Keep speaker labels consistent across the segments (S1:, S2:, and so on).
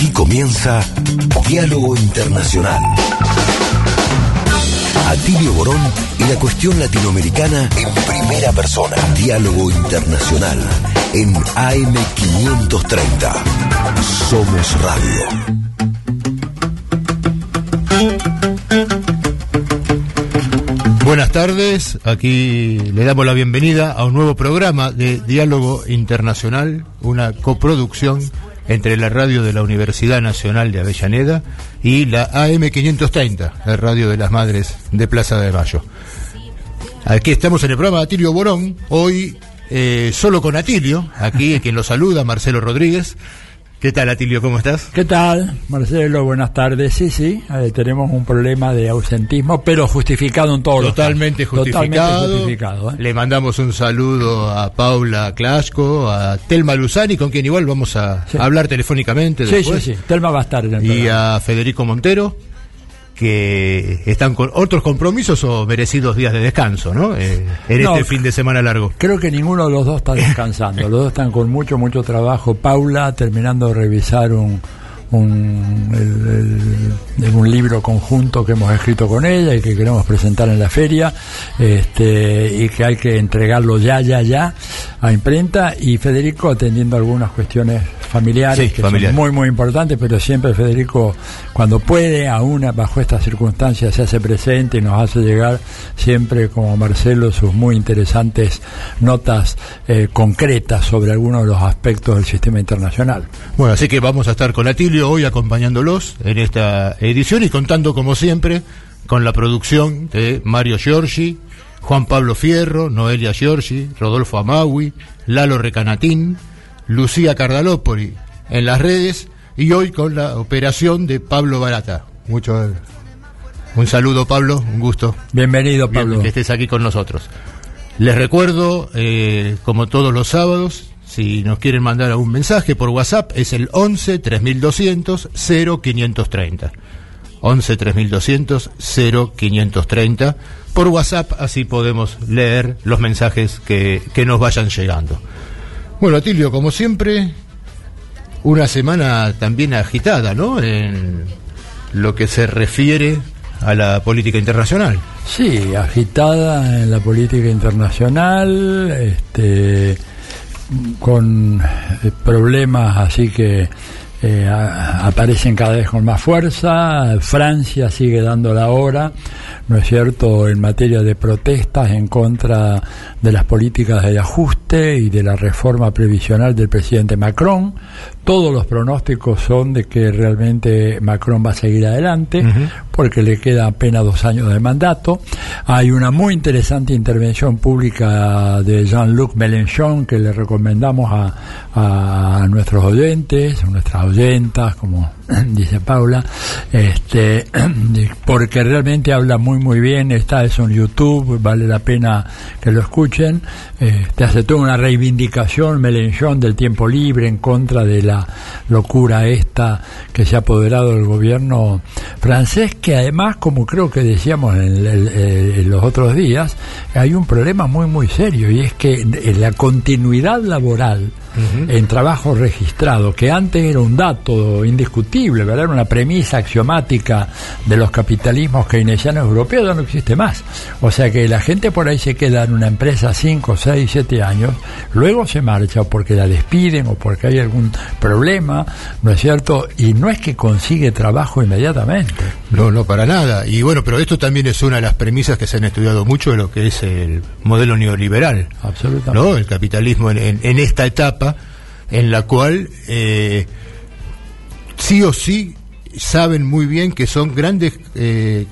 S1: Aquí comienza Diálogo Internacional. Atilio Borón y la cuestión latinoamericana en primera persona. Diálogo Internacional en AM530. Somos Radio.
S2: Buenas tardes, aquí le damos la bienvenida a un nuevo programa de Diálogo Internacional, una coproducción entre la radio de la Universidad Nacional de Avellaneda y la AM530, la radio de las Madres de Plaza de Mayo. Aquí estamos en el programa de Atilio Borón, hoy eh, solo con Atilio, aquí quien lo saluda, Marcelo Rodríguez. ¿Qué tal, Atilio? ¿Cómo estás?
S3: ¿Qué tal, Marcelo? Buenas tardes. Sí, sí, eh, tenemos un problema de ausentismo, pero justificado en todos
S2: Totalmente
S3: los casos.
S2: justificado.
S3: Totalmente justificado. ¿eh?
S2: Le mandamos un saludo a Paula Clasco, a Telma Luzani, con quien igual vamos a
S3: Sí.
S2: hablar telefónicamente
S3: Sí,
S2: después.
S3: sí, sí. Telma va a estar en el
S2: Y
S3: programa.
S2: a Federico Montero, que están con otros compromisos o merecidos días de descanso, ¿no? Eh, en
S3: No,
S2: este fin de semana largo.
S3: Creo que ninguno de los dos está descansando. los dos están con mucho, mucho trabajo. Paula terminando de revisar un, un, el- el- un libro conjunto que hemos escrito con ella y que queremos presentar en la feria este, y que hay que entregarlo ya, ya, ya a imprenta. Y Federico atendiendo algunas cuestiones familiares
S2: Sí,
S3: que
S2: familiares.
S3: son muy, muy importantes, pero siempre Federico, cuando puede, aún bajo estas circunstancias, se hace presente y nos hace llegar siempre, como Marcelo, sus muy interesantes notas eh, concretas sobre algunos de los aspectos del sistema internacional.
S2: Bueno, así que vamos a estar con Atilio hoy acompañándolos en esta edición y contando como siempre con la producción de Mario Giorgi, Juan Pablo Fierro, Noelia Giorgi, Rodolfo Amaui, Lalo Recanatín, Lucía Cardalópoli en las redes y hoy con la operación de Pablo Barata. Mucho un saludo Pablo, un gusto.
S3: Bienvenido,
S2: Bien,
S3: Pablo.
S2: que estés aquí con nosotros. Les recuerdo, eh, como todos los sábados, si nos quieren mandar algún mensaje por WhatsApp, es el 11 3200 0530. 11 3200 0530. Por WhatsApp, así podemos leer los mensajes que, que nos vayan llegando. Bueno, Atilio, como siempre, una semana también agitada, ¿no? En lo que se refiere a la política internacional.
S3: Sí, agitada en la política internacional, este, con eh, problemas así que eh, aparecen cada vez con más fuerza. Francia sigue dando la hora, ¿no es cierto?, en materia de protestas en contra de las políticas de ajuste y de la reforma previsional del presidente Macron. Todos los pronósticos son de que realmente Macron va a seguir adelante porque le queda apenas dos años de mandato. Hay una muy interesante intervención pública de Jean-Luc Mélenchon que le recomendamos a, a nuestros oyentes, a nuestras oyentas, como dice Paula, este, porque realmente habla muy muy bien, está eso en YouTube, vale la pena que lo escuchen. Este, hace toda una reivindicación Mélenchon del tiempo libre en contra de la locura esta que se ha apoderado del gobierno francés, que además, como creo que decíamos en, el- en los otros días, hay un problema muy muy serio y es que en la continuidad laboral en trabajo registrado, que antes era un dato indiscutible, ¿verdad? Era una premisa axiomática de los capitalismos keynesianos europeos, ya no existe más. O sea que la gente por ahí se queda en una empresa 5, 6, 7 años, luego se marcha porque la despiden o porque hay algún problema, ¿no es cierto? Y no es que consigue trabajo inmediatamente.
S2: No, no, para nada. Y bueno, pero esto también es una de las premisas que se han estudiado mucho de lo que es el modelo neoliberal.
S3: Absolutamente.
S2: ¿no? El capitalismo en, en- en esta etapa en la cual eh, sí o sí saben muy bien que son grandes eh,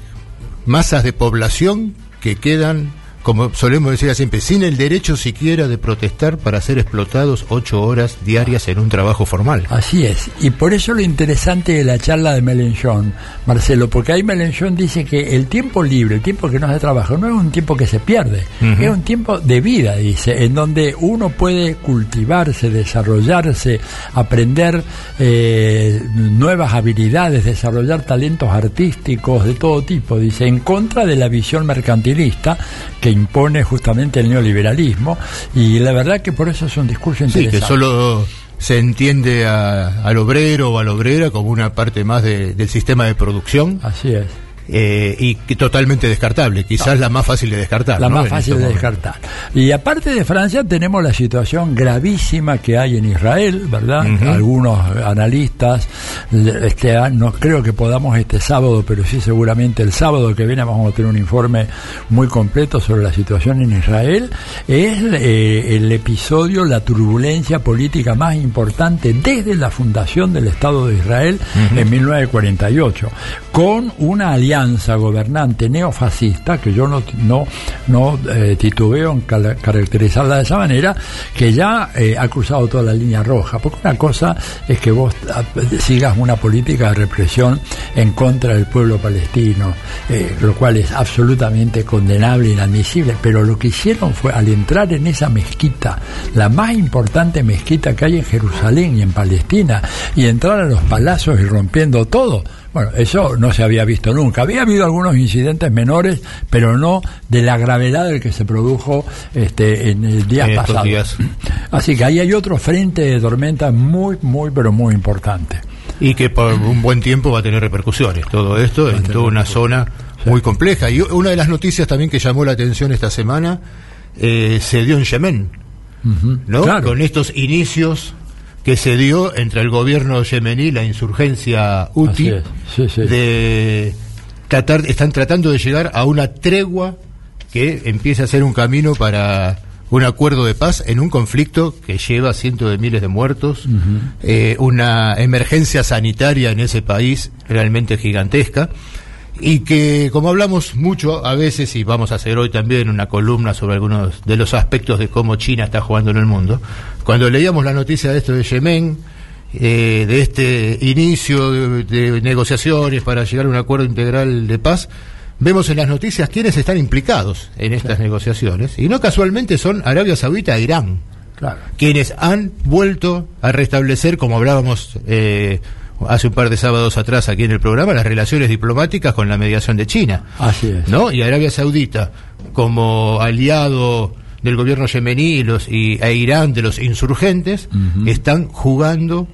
S2: masas de población que quedan, como solemos decir siempre, sin el derecho siquiera de protestar para ser explotados ocho horas diarias en un trabajo formal.
S3: Así es, y por eso lo interesante de la charla de Melenchon, Marcelo, porque ahí Melenchon dice que el tiempo libre, el tiempo que no se trabaja, no es un tiempo que se pierde, es un tiempo de vida, dice, en donde uno puede cultivarse, desarrollarse, aprender eh, nuevas habilidades, desarrollar talentos artísticos de todo tipo, dice, en contra de la visión mercantilista que impone justamente el neoliberalismo, y la verdad que por eso es un discurso
S2: Sí,
S3: interesante.
S2: que solo se entiende al obrero o a la obrera como una parte más del sistema de producción.
S3: Así es.
S2: Eh, y que totalmente descartable, quizás la más fácil de descartar.
S3: La más fácil de descartar. Y aparte de Francia tenemos la situación gravísima que hay en Israel, ¿verdad? Algunos analistas, este, no creo que podamos este sábado, pero sí seguramente el sábado que viene vamos a tener un informe muy completo sobre la situación en Israel. Es eh, el episodio, la turbulencia política más importante desde la fundación del Estado de Israel en 1948, con una alianza gobernante neofascista, que yo no, no, no eh, titubeo en caracterizarla de esa manera, que ya eh, ha cruzado toda la línea roja. Porque una cosa es que vos ah, sigas una política de represión en contra del pueblo palestino, eh, lo cual es absolutamente condenable inadmisible, pero lo que hicieron fue al entrar en esa mezquita, la más importante mezquita que hay en Jerusalén y en Palestina, y entrar a los palacios y rompiendo todo, bueno, eso no se había visto nunca. Había habido algunos incidentes menores, pero no de la gravedad del que se produjo este, en el día pasado. Así que ahí hay otro frente de tormenta muy, muy, pero muy importante.
S2: Y que por un buen tiempo va a tener repercusiones. Todo esto en toda una zona muy compleja. Y una de las noticias también que llamó la atención esta semana eh, se dio en Yemen. ¿no? Con estos inicios que se dio entre el gobierno yemení, la insurgencia UTI, de tratar, están tratando de llegar a una tregua que empiece a ser un camino para un acuerdo de paz en un conflicto que lleva cientos de miles de muertos, eh, una emergencia sanitaria en ese país realmente gigantesca y que como hablamos mucho a veces y vamos a hacer hoy también una columna sobre algunos de los aspectos de cómo China está jugando en el mundo, cuando leíamos la noticia de esto de Yemen, eh, de este inicio de, negociaciones para llegar a un acuerdo integral de paz, vemos en las noticias quiénes están implicados en estas negociaciones y no casualmente son Arabia Saudita e Irán. Quienes han vuelto a restablecer, como hablábamos eh, hace un par de sábados atrás aquí en el programa las relaciones diplomáticas con la mediación de China.
S3: Así es.
S2: ¿No? Y Arabia Saudita, como aliado del gobierno yemení y, los, y, e Irán de los insurgentes, están jugando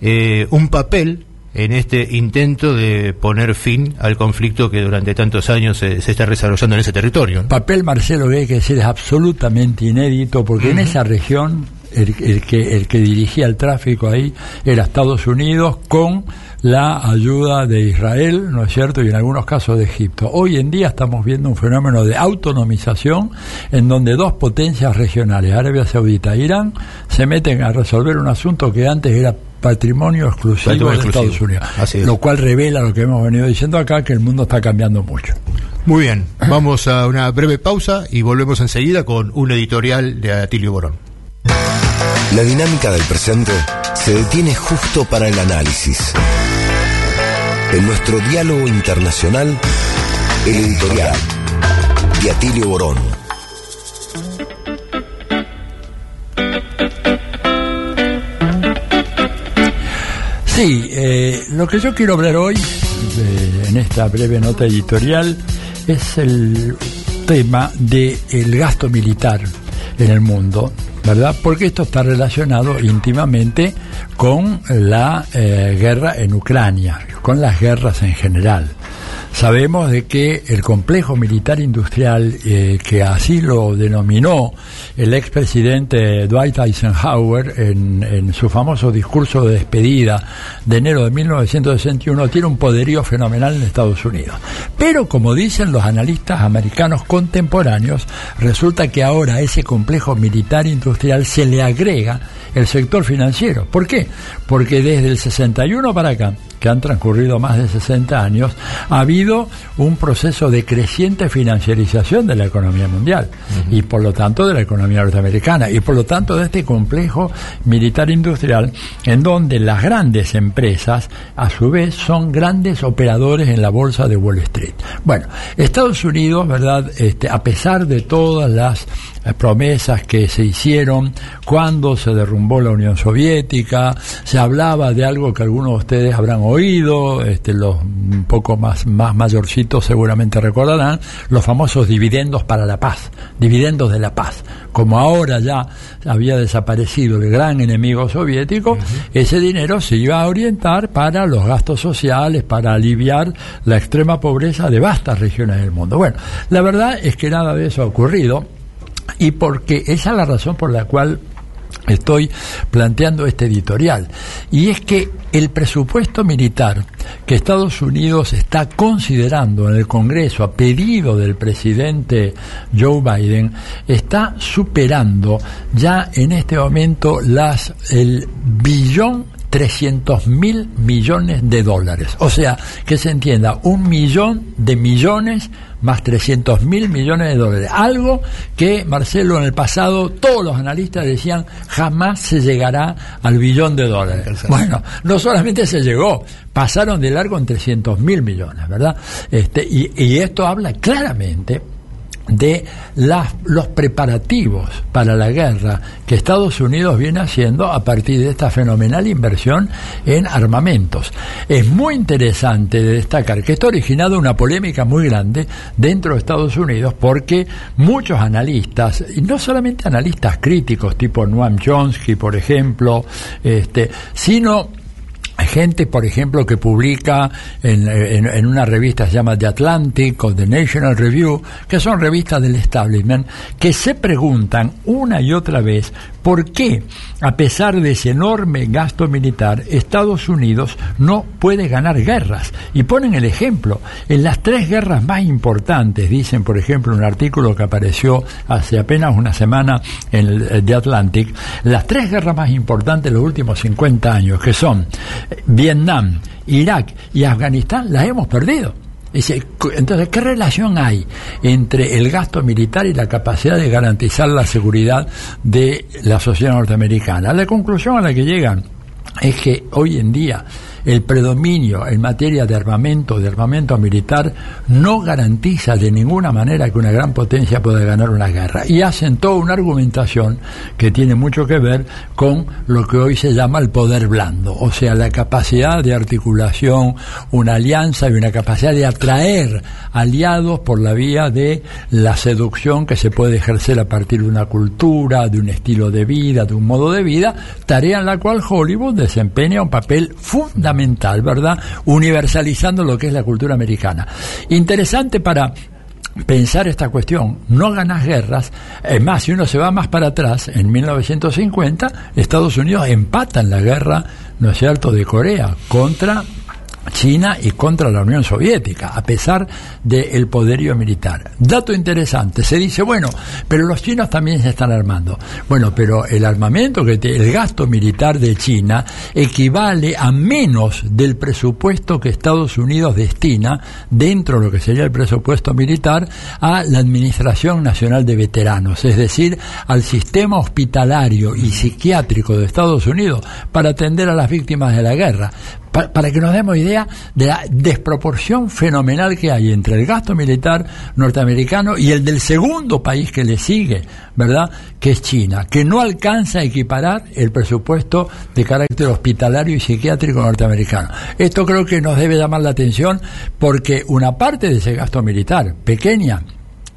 S2: eh, un papel en este intento de poner fin al conflicto que durante tantos años se, está desarrollando en ese territorio.
S3: Papel, Marcelo, que hay que decir es absolutamente inédito porque en esa región el, que, el que dirigía el tráfico ahí era Estados Unidos con la ayuda de Israel, ¿no es cierto? Y en algunos casos de Egipto. Hoy en día estamos viendo un fenómeno de autonomización en donde dos potencias regionales, Arabia Saudita e Irán, se meten a resolver un asunto que antes era patrimonio exclusivo de Estados Unidos. Lo cual revela lo que hemos venido diciendo acá, que el mundo está cambiando mucho.
S2: Muy bien, vamos a una breve pausa y volvemos enseguida con un editorial de Atilio Borón.
S1: La dinámica del presente se detiene justo para el análisis. En nuestro diálogo internacional, el editorial de Atilio Borón.
S3: Sí, eh, lo que yo quiero hablar hoy, en esta breve nota editorial, es el tema del gasto militar en el mundo ¿verdad? Porque esto está relacionado íntimamente con la eh, guerra en Ucrania, con las guerras en general. Sabemos de que el complejo militar industrial, eh, que así lo denominó el expresidente Dwight Eisenhower en, en, su famoso discurso de despedida de enero de 1961, tiene un poderío fenomenal en Estados Unidos. Pero como dicen los analistas americanos contemporáneos, resulta que ahora ese complejo militar industrial se le agrega el sector financiero. ¿Por qué? Porque desde el 61 para acá, que han transcurrido más de 60 años, ha habido un proceso de creciente financiarización de la economía mundial y por lo tanto de la economía norteamericana y por lo tanto de este complejo militar industrial en donde las grandes empresas a su vez son grandes operadores en la bolsa de Wall Street. Bueno, Estados Unidos, ¿verdad? Este, a pesar de todas las promesas que se hicieron cuando se derrumbó la Unión Soviética, se hablaba de algo que algunos de ustedes habrán oído, este, los un poco más, más mayorcitos seguramente recordarán, los famosos dividendos para la paz, dividendos de la paz. Como ahora ya había desaparecido el gran enemigo soviético, ese dinero se iba a orientar para los gastos sociales, para aliviar la extrema pobreza de vastas regiones del mundo. Bueno, la verdad es que nada de eso ha ocurrido y porque esa es la razón por la cual estoy planteando este editorial. Y es que el presupuesto militar que Estados Unidos está considerando en el Congreso a pedido del presidente Joe Biden está superando ya en este momento las el billón 300 mil millones de dólares. O sea, que se entienda, un millón de millones más 300 mil millones de dólares. Algo que, Marcelo, en el pasado todos los analistas decían jamás se llegará al billón de dólares. Bueno, no solamente se llegó, pasaron de largo en 300 mil millones, ¿verdad? Este, y, y esto habla claramente de los preparativos para la guerra que Estados Unidos viene haciendo a partir de esta fenomenal inversión en armamentos. Es muy interesante de destacar que esto ha originado una polémica muy grande dentro de Estados Unidos porque muchos analistas, y no solamente analistas críticos tipo Noam Chomsky, por ejemplo, este, sino gente, por ejemplo, que publica en, en, una revista se llama The Atlantic o The National Review, que son revistas del establishment, que se preguntan una y otra vez por qué, a pesar de ese enorme gasto militar, Estados Unidos no puede ganar guerras. Y ponen el ejemplo, en las tres guerras más importantes, dicen, por ejemplo, un artículo que apareció hace apenas una semana en el The Atlantic, las tres guerras más importantes de los últimos 50 años, que son Vietnam, Irak y Afganistán las hemos perdido. Entonces, ¿qué relación hay entre el gasto militar y la capacidad de garantizar la seguridad de la sociedad norteamericana? La conclusión a la que llegan es que hoy en día el predominio en materia de armamento, de armamento militar, no garantiza de ninguna manera que una gran potencia pueda ganar una guerra. Y hacen toda una argumentación que tiene mucho que ver con lo que hoy se llama el poder blando, o sea, la capacidad de articulación, una alianza y una capacidad de atraer aliados por la vía de la seducción que se puede ejercer a partir de una cultura, de un estilo de vida, de un modo de vida, tarea en la cual Hollywood desempeña un papel fundamental ¿verdad? Universalizando lo que es la cultura americana. Interesante para pensar esta cuestión, no ganas guerras, es más, si uno se va más para atrás, en 1950, Estados Unidos empata en la guerra, ¿no es cierto?, de Corea contra China y contra la Unión Soviética, a pesar del poderío militar. Dato interesante, se dice, bueno, pero los chinos también se están armando. Bueno, pero el armamento, que el gasto militar de China equivale a menos del presupuesto que Estados Unidos destina, dentro de lo que sería el presupuesto militar, a la Administración Nacional de Veteranos, es decir, al sistema hospitalario y psiquiátrico de Estados Unidos para atender a las víctimas de la guerra para, que nos demos idea de la desproporción fenomenal que hay entre el gasto militar norteamericano y el del segundo país que le sigue, ¿verdad? Que es China, que no alcanza a equiparar el presupuesto de carácter hospitalario y psiquiátrico norteamericano. Esto creo que nos debe llamar la atención porque una parte de ese gasto militar, pequeña,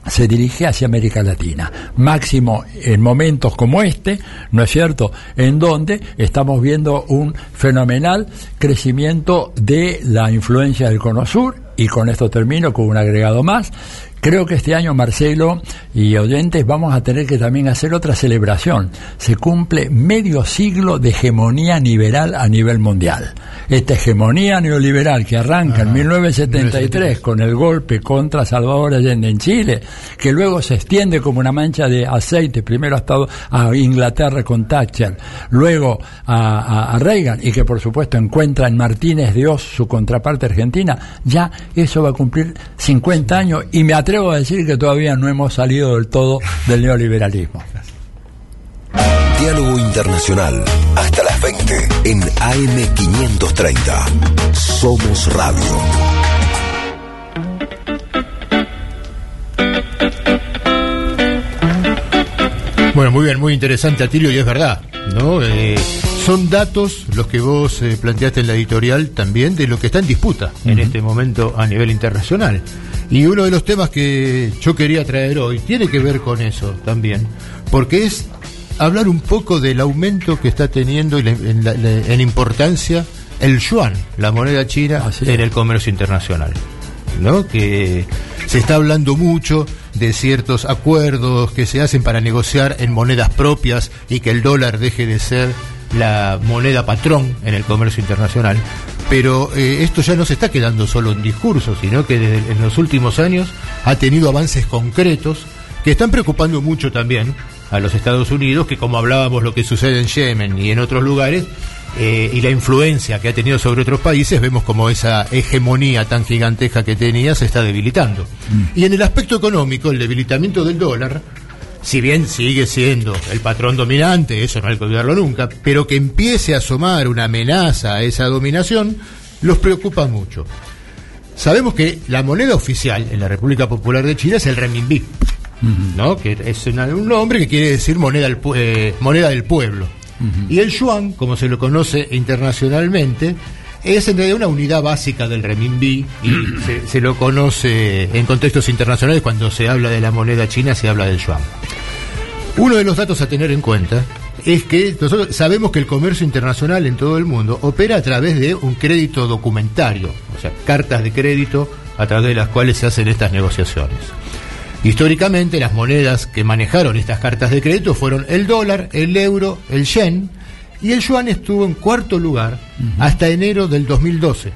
S3: se dirige hacia América Latina, máximo en momentos como este, ¿no es cierto?, en donde estamos viendo un fenomenal crecimiento de la influencia del Cono Sur, y con esto termino con un agregado más, Creo que este año, Marcelo y oyentes, vamos a tener que también hacer otra celebración. Se cumple medio siglo de hegemonía liberal a nivel mundial. Esta hegemonía neoliberal que arranca en 1973 con el golpe contra Salvador Allende en Chile, que luego se extiende como una mancha de aceite, primero a, a Inglaterra con Thatcher, luego a, a Reagan, y que por supuesto encuentra en Martínez Dios, su contraparte argentina, ya eso va a cumplir 50 años y me atrevo atrevo a decir que todavía no hemos salido del todo del neoliberalismo.
S1: Diálogo Internacional, hasta las 20 en AM530. Somos Radio.
S2: Bueno, muy bien, muy interesante, Atilio, y es verdad, ¿no? Eh, son datos los que vos eh, planteaste en la editorial también de lo que está en disputa en este momento a nivel internacional. Y uno de los temas que yo quería traer hoy tiene que ver con eso también, porque es hablar un poco del aumento que está teniendo en, importancia el yuan, la moneda china, en el comercio internacional. ¿no? Que se está hablando mucho de ciertos acuerdos que se hacen para negociar en monedas propias y que el dólar deje de ser la moneda patrón en el comercio internacional. Pero eh, esto ya no se está quedando solo en discursos, sino que en los últimos años ha tenido avances concretos que están preocupando mucho también a los Estados Unidos, que como hablábamos lo que sucede en Yemen y en otros lugares, eh, y la influencia que ha tenido sobre otros países, vemos como esa hegemonía tan gigantesca que tenía se está debilitando. Mm. Y en el aspecto económico, el debilitamiento del dólar, si bien sigue siendo el patrón dominante, eso no hay que olvidarlo nunca, pero que empiece a asomar una amenaza a esa dominación, los preocupa mucho. Sabemos que la moneda oficial en la República Popular de China es el renminbi, ¿no? que es un nombre que quiere decir moneda del, eh, moneda del pueblo. Y el yuan, como se lo conoce internacionalmente, es en realidad una unidad básica del renminbi y se, lo conoce en contextos internacionales cuando se habla de la moneda china se habla del yuan. Uno de los datos a tener en cuenta es que nosotros sabemos que el comercio internacional en todo el mundo opera a través de un crédito documentario, o sea, cartas de crédito a través de las cuales se hacen estas negociaciones. Históricamente las monedas que manejaron estas cartas de crédito fueron el dólar, el euro, el yen y el yuan estuvo en cuarto lugar hasta enero del 2012,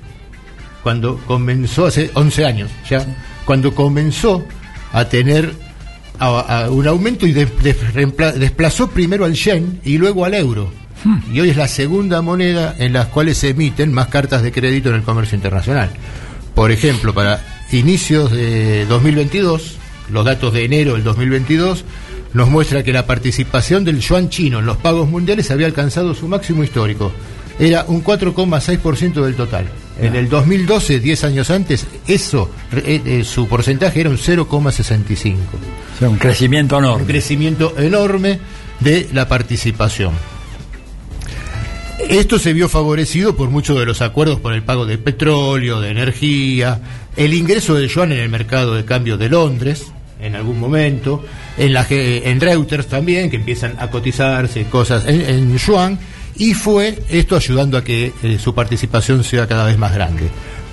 S2: cuando comenzó hace 11 años ya, cuando comenzó a tener un aumento y desplazó primero al yen y luego al euro. Hmm. Y hoy es la segunda moneda en las cuales se emiten más cartas de crédito en el comercio internacional. Por ejemplo, para inicios de 2022, los datos de enero del 2022 nos muestra que la participación del yuan chino en los pagos mundiales había alcanzado su máximo histórico. Era un 4,6% del total. En el 2012, 10 años antes, eso, eh, eh, su porcentaje era un 0,65.
S3: O sea, un crecimiento enorme.
S2: Un crecimiento enorme de la participación. Esto se vio favorecido por muchos de los acuerdos por el pago de petróleo, de energía, el ingreso del yuan en el mercado de cambio de Londres, en algún momento, en, la, en Reuters también, que empiezan a cotizarse cosas en, yuan, y fue esto ayudando a que eh, su participación sea cada vez más grande.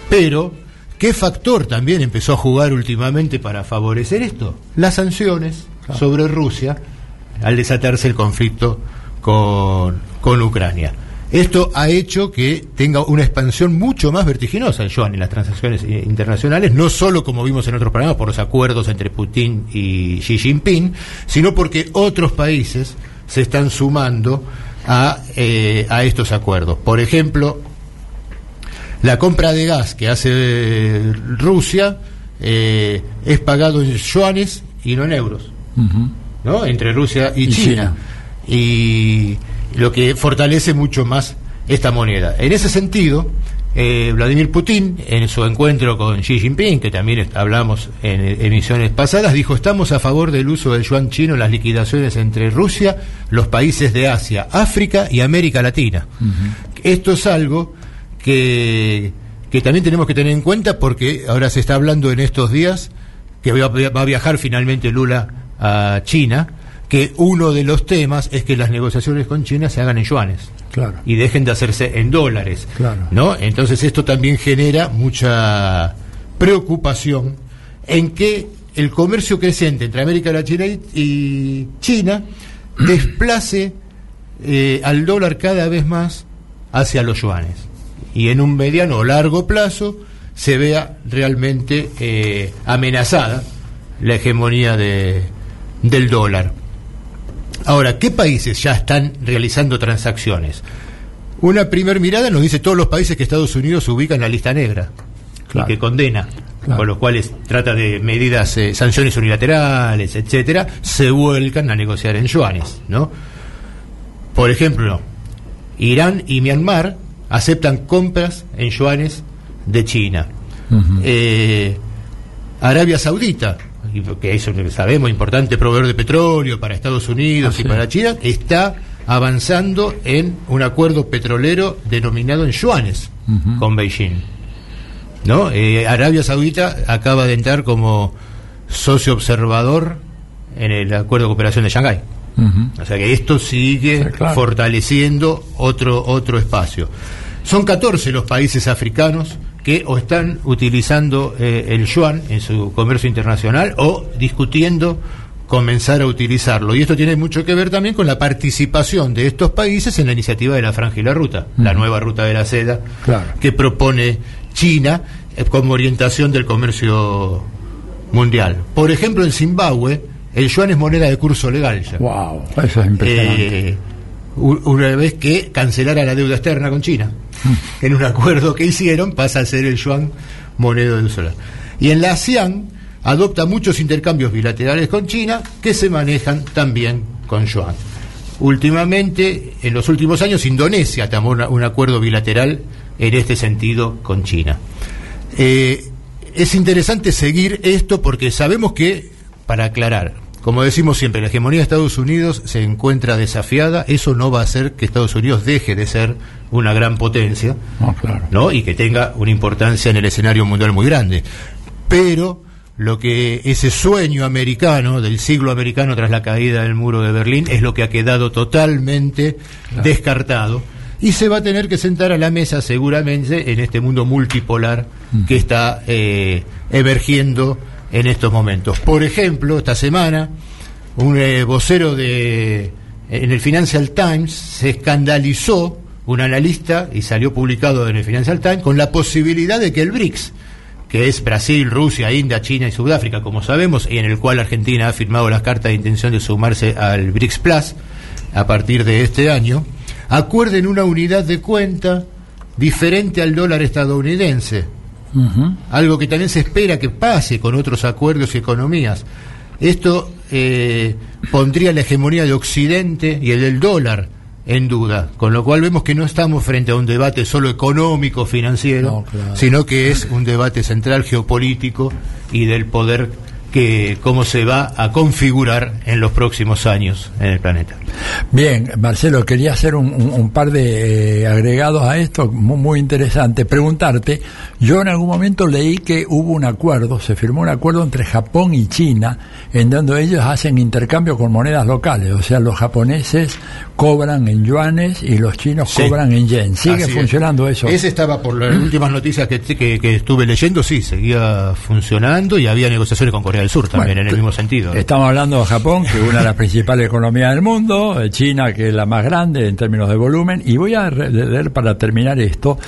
S2: Pero, ¿qué factor también empezó a jugar últimamente para favorecer esto? Las sanciones sobre Rusia al desatarse el conflicto con, con Ucrania. Esto ha hecho que tenga una expansión mucho más vertiginosa el yuan en las transacciones internacionales, no solo como vimos en otros programas por los acuerdos entre Putin y Xi Jinping, sino porque otros países se están sumando a, eh, a estos acuerdos. Por ejemplo, la compra de gas que hace Rusia eh, es pagado en yuanes y no en euros, ¿no? Entre Rusia y, China. Y lo que fortalece mucho más esta moneda. En ese sentido, eh, Vladimir Putin, en su encuentro con Xi Jinping, que también hablamos en emisiones pasadas, dijo, estamos a favor del uso del yuan chino en las liquidaciones entre Rusia, los países de Asia, África y América Latina. Esto es algo que, que también tenemos que tener en cuenta porque ahora se está hablando en estos días que va a viajar finalmente Lula a China que uno de los temas es que las negociaciones con China se hagan en yuanes claro. y dejen de hacerse en dólares. Claro. ¿no? Entonces esto también genera mucha preocupación en que el comercio creciente entre América Latina y China desplace eh, al dólar cada vez más hacia los yuanes y en un mediano o largo plazo se vea realmente eh, amenazada la hegemonía de, del dólar. Ahora, ¿qué países ya están realizando transacciones? Una primer mirada nos dice todos los países que Estados Unidos ubica en la lista negra y que condena, con los cuales trata de medidas, eh, sanciones unilaterales, etcétera, se vuelcan a negociar en yuanes, ¿no? Por ejemplo, Irán y Myanmar aceptan compras en yuanes de China. Eh, Arabia Saudita que es, sabemos, importante proveedor de petróleo para Estados Unidos y para China, está avanzando en un acuerdo petrolero denominado en yuanes con Beijing. ¿No? Eh, Arabia Saudita acaba de entrar como socio observador en el acuerdo de cooperación de Shanghái. O sea que esto sigue fortaleciendo otro, otro espacio. Son 14 los países africanos que o están utilizando eh, el yuan en su comercio internacional o discutiendo comenzar a utilizarlo. Y esto tiene mucho que ver también con la participación de estos países en la iniciativa de la Franja y la Ruta, la nueva ruta de la seda que propone China eh, como orientación del comercio mundial. Por ejemplo, en Zimbabue, el yuan es moneda de curso legal ya.
S3: ¡Wow! Eso es impresionante.
S2: Eh, una vez que cancelara la deuda externa con China. En un acuerdo que hicieron pasa a ser el yuan moneda de uso Y en la ASEAN adopta muchos intercambios bilaterales con China que se manejan también con yuan. Últimamente, en los últimos años, Indonesia tomó un acuerdo bilateral en este sentido con China. Eh, es interesante seguir esto porque sabemos que, para aclarar, como decimos siempre, la hegemonía de Estados Unidos se encuentra desafiada, eso no va a hacer que Estados Unidos deje de ser una gran potencia, ¿no? Y que tenga una importancia en el escenario mundial muy grande. Pero lo que ese sueño americano del siglo americano tras la caída del muro de Berlín es lo que ha quedado totalmente descartado. Y se va a tener que sentar a la mesa seguramente en este mundo multipolar que está eh, emergiendo en estos momentos. Por ejemplo, esta semana un eh, vocero de en el Financial Times se escandalizó un analista y salió publicado en el Financial Times con la posibilidad de que el BRICS que es Brasil, Rusia, India, China y Sudáfrica, como sabemos, y en el cual Argentina ha firmado las cartas de intención de sumarse al BRICS Plus a partir de este año, acuerden una unidad de cuenta diferente al dólar estadounidense. Algo que también se espera que pase con otros acuerdos y economías. Esto eh, pondría la hegemonía de Occidente y el del dólar en duda, con lo cual vemos que no estamos frente a un debate solo económico, financiero, sino que es un debate central geopolítico y del poder que cómo se va a configurar en los próximos años en el planeta.
S3: Bien, Marcelo, quería hacer un, par de eh, agregados a esto, muy, muy, interesante. Preguntarte, yo en algún momento leí que hubo un acuerdo, se firmó un acuerdo entre Japón y China, en donde ellos hacen intercambio con monedas locales, o sea, los japoneses cobran en yuanes y los chinos cobran en yen. ¿Sigue funcionando eso?
S2: Ese estaba por las últimas noticias que, que, estuve leyendo, sí, seguía funcionando y había negociaciones con Corea del Sur también, en el mismo sentido.
S3: Estamos hablando de Japón, que es una de las principales economías del mundo, China, que es la más grande en términos de volumen, y voy a leer para terminar esto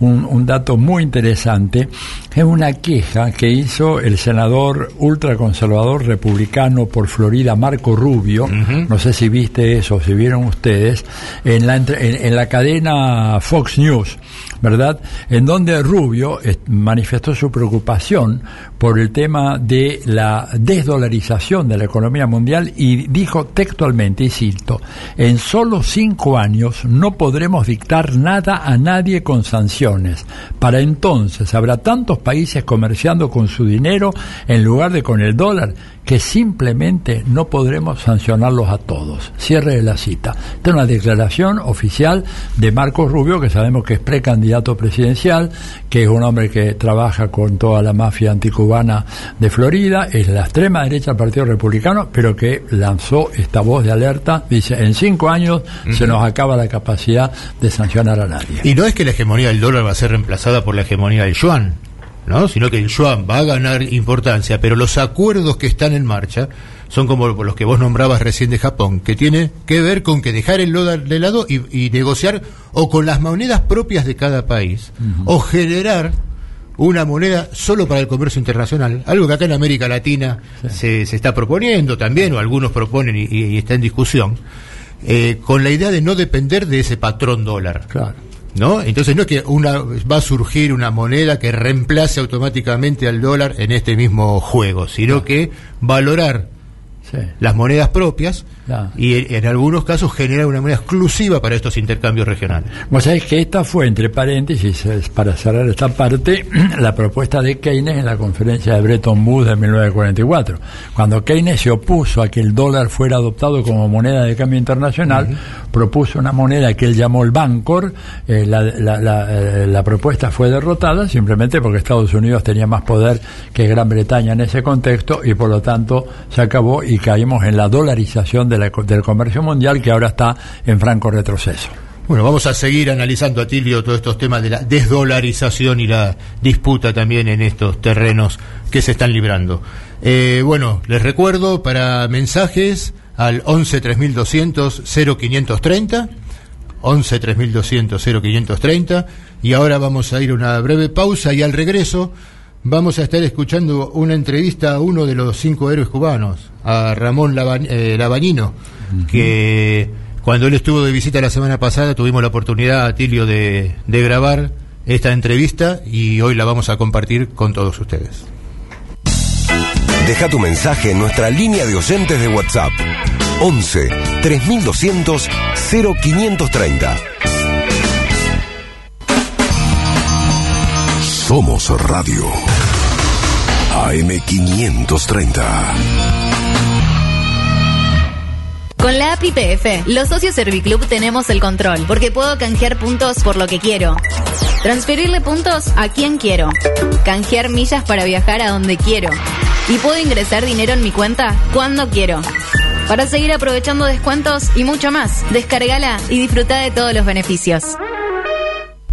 S3: un, un dato muy interesante. Es una queja que hizo el senador ultraconservador republicano por Florida, Marco Rubio. No sé si viste eso, si vieron ustedes, en la, en la cadena Fox News. ¿verdad? En donde Rubio manifestó su preocupación por el tema de la desdolarización de la economía mundial y dijo textualmente, y cito, en solo cinco años no podremos dictar nada a nadie con sanciones. Para entonces habrá tantos países comerciando con su dinero en lugar de con el dólar que simplemente no podremos sancionarlos a todos. Cierre de la cita. Esta es una declaración oficial de Marcos Rubio, que sabemos que es precandidato presidencial, que es un hombre que trabaja con toda la mafia anticubana de Florida, es la extrema derecha del Partido Republicano, pero que lanzó esta voz de alerta, dice, en cinco años se nos acaba la capacidad de sancionar a nadie.
S2: Y no es que la hegemonía del dólar va a ser reemplazada por la hegemonía del yuan. ¿No? sino que el yuan va a ganar importancia, pero los acuerdos que están en marcha son como los que vos nombrabas recién de Japón, que tiene que ver con que dejar el dólar de lado y, negociar o con las monedas propias de cada país, o generar una moneda solo para el comercio internacional, algo que acá en América Latina se, está proponiendo también, o algunos proponen y, está en discusión, eh, con la idea de no depender de ese patrón dólar.
S3: Claro.
S2: ¿No? Entonces no es que una va a surgir una moneda que reemplace automáticamente al dólar en este mismo juego, sino que valorar las monedas propias y en, algunos casos generar una moneda exclusiva para estos intercambios regionales.
S3: Vos sabés que esta fue, entre paréntesis, para cerrar esta parte, la propuesta de Keynes en la conferencia de Bretton Woods de 1944. Cuando Keynes se opuso a que el dólar fuera adoptado como moneda de cambio internacional, propuso una moneda que él llamó el Bancor. Eh, la, eh, la propuesta fue derrotada simplemente porque Estados Unidos tenía más poder que Gran Bretaña en ese contexto y por lo tanto se acabó y caímos en la dolarización del comercio mundial que ahora está en franco retroceso.
S2: Bueno, vamos a seguir analizando, Atilio, todos estos temas de la desdolarización y la disputa también en estos terrenos que se están librando. Eh, bueno, les recuerdo para mensajes al 11 3200 0530, 11 3200 0530, y ahora vamos a ir a una breve pausa y al regreso vamos a estar escuchando una entrevista a uno de los cinco héroes cubanos, a Ramón eh, Labañino, que cuando él estuvo de visita la semana pasada tuvimos la oportunidad, Tilio, de, de grabar esta entrevista y hoy la vamos a compartir con todos ustedes.
S1: Deja tu mensaje en nuestra línea de oyentes de WhatsApp 11 3200 0530. Somos Radio AM530.
S4: Con la API PF, los socios Serviclub tenemos el control, porque puedo canjear puntos por lo que quiero. Transferirle puntos a quien quiero. Canjear millas para viajar a donde quiero. Y puedo ingresar dinero en mi cuenta cuando quiero. Para seguir aprovechando descuentos y mucho más, descargala y disfruta de todos los beneficios.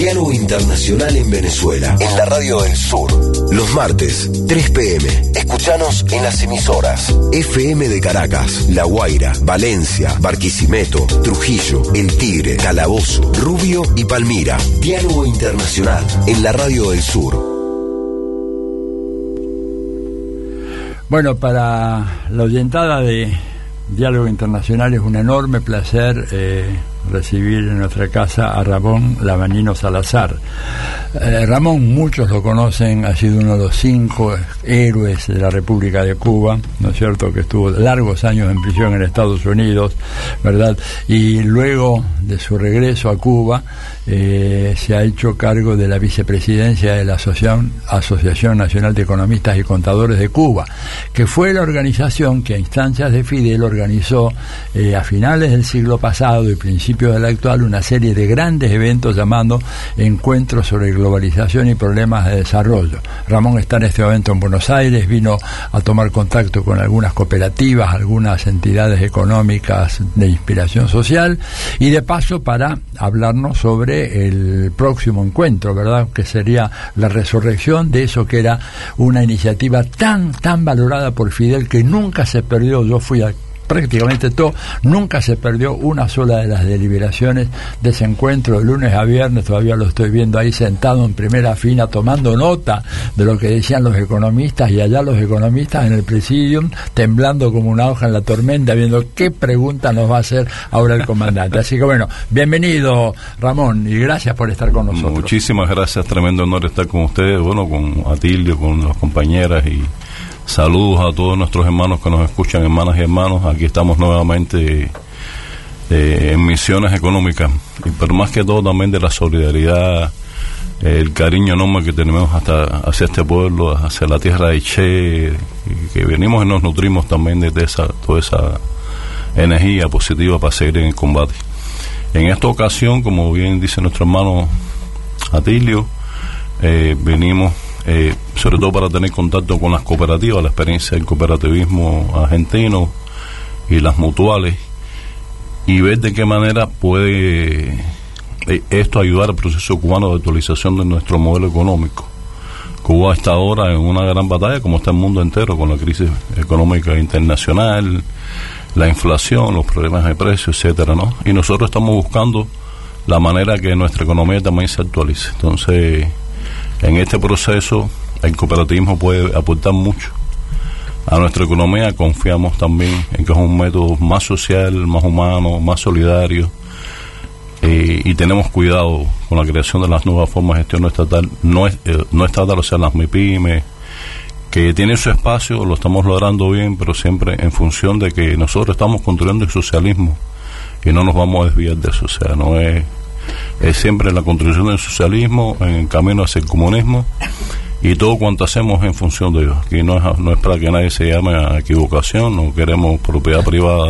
S1: Diálogo Internacional en Venezuela, en la Radio del Sur. Los martes, 3 pm. Escuchanos en las emisoras FM de Caracas, La Guaira, Valencia, Barquisimeto, Trujillo, El Tigre, Calabozo, Rubio y Palmira. Diálogo Internacional en la Radio del Sur.
S3: Bueno, para la oyentada de Diálogo Internacional es un enorme placer eh, recibir en nuestra casa a Ramón Lavanino Salazar. Eh, Ramón, muchos lo conocen, ha sido uno de los cinco héroes de la República de Cuba, ¿no es cierto? Que estuvo largos años en prisión en Estados Unidos, ¿verdad? Y luego de su regreso a Cuba, eh, se ha hecho cargo de la vicepresidencia de la Asociación, Asociación Nacional de Economistas y Contadores de Cuba, que fue la organización que a instancias de Fidel organizó eh, a finales del siglo pasado y principios del actual una serie de grandes eventos llamando Encuentros sobre Globalización y Problemas de Desarrollo. Ramón está en este momento en Buenos Aires, vino a tomar contacto con algunas cooperativas, algunas entidades económicas de inspiración social y de paso para hablarnos sobre el próximo encuentro, ¿verdad? Que sería la resurrección de eso que era una iniciativa tan, tan valorada por Fidel que nunca se perdió. Yo fui a prácticamente todo, nunca se perdió una sola de las deliberaciones de ese encuentro de lunes a viernes, todavía lo estoy viendo ahí sentado en primera fila tomando nota de lo que decían los economistas y allá los economistas en el presidium temblando como una hoja en la tormenta viendo qué pregunta nos va a hacer ahora el comandante. Así que bueno, bienvenido Ramón y gracias por estar con nosotros.
S5: Muchísimas gracias, tremendo honor estar con ustedes, bueno, con Atilio, con las compañeras y Saludos a todos nuestros hermanos que nos escuchan, hermanas y hermanos. Aquí estamos nuevamente eh, en misiones económicas, pero más que todo también de la solidaridad, el cariño enorme que tenemos hasta hacia este pueblo, hacia la tierra de Che, que venimos y nos nutrimos también de toda esa energía positiva para seguir en el combate. En esta ocasión, como bien dice nuestro hermano Atilio, eh, venimos eh, sobre todo para tener contacto con las cooperativas, la experiencia del cooperativismo argentino y las mutuales, y ver de qué manera puede eh, esto ayudar al proceso cubano de actualización de nuestro modelo económico. Cuba está ahora en una gran batalla, como está el mundo entero, con la crisis económica internacional, la inflación, los problemas de precios, etcétera, ¿no? Y nosotros estamos buscando la manera que nuestra economía también se actualice. Entonces, en este proceso, el cooperativismo puede aportar mucho a nuestra economía. Confiamos también en que es un método más social, más humano, más solidario. Eh, y tenemos cuidado con la creación de las nuevas formas de gestión no estatal, no, eh, no estatal, o sea, las MIPIMES, que tienen su espacio, lo estamos logrando bien, pero siempre en función de que nosotros estamos construyendo el socialismo y no nos vamos a desviar de eso. O sea, no es es siempre la construcción del socialismo, en el camino hacia el comunismo y todo cuanto hacemos en función de ello. Aquí no es, no es para que nadie se llame a equivocación, no queremos propiedad privada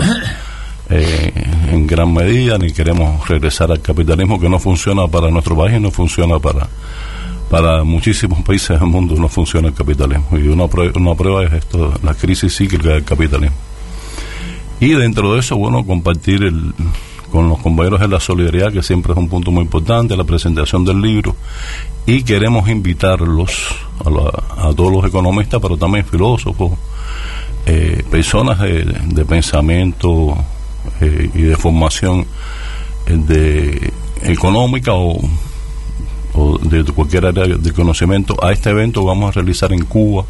S5: eh, en gran medida, ni queremos regresar al capitalismo que no funciona para nuestro país y no funciona para para muchísimos países del mundo no funciona el capitalismo y una prueba, una prueba es esto la crisis cíclica del capitalismo y dentro de eso bueno compartir el, con los compañeros de la solidaridad, que siempre es un punto muy importante, la presentación del libro, y queremos invitarlos a, todos los economistas, pero también filósofos, eh, personas de, pensamiento eh, y de formación eh, de económica o, de cualquier área de conocimiento. A este evento vamos a realizar en Cuba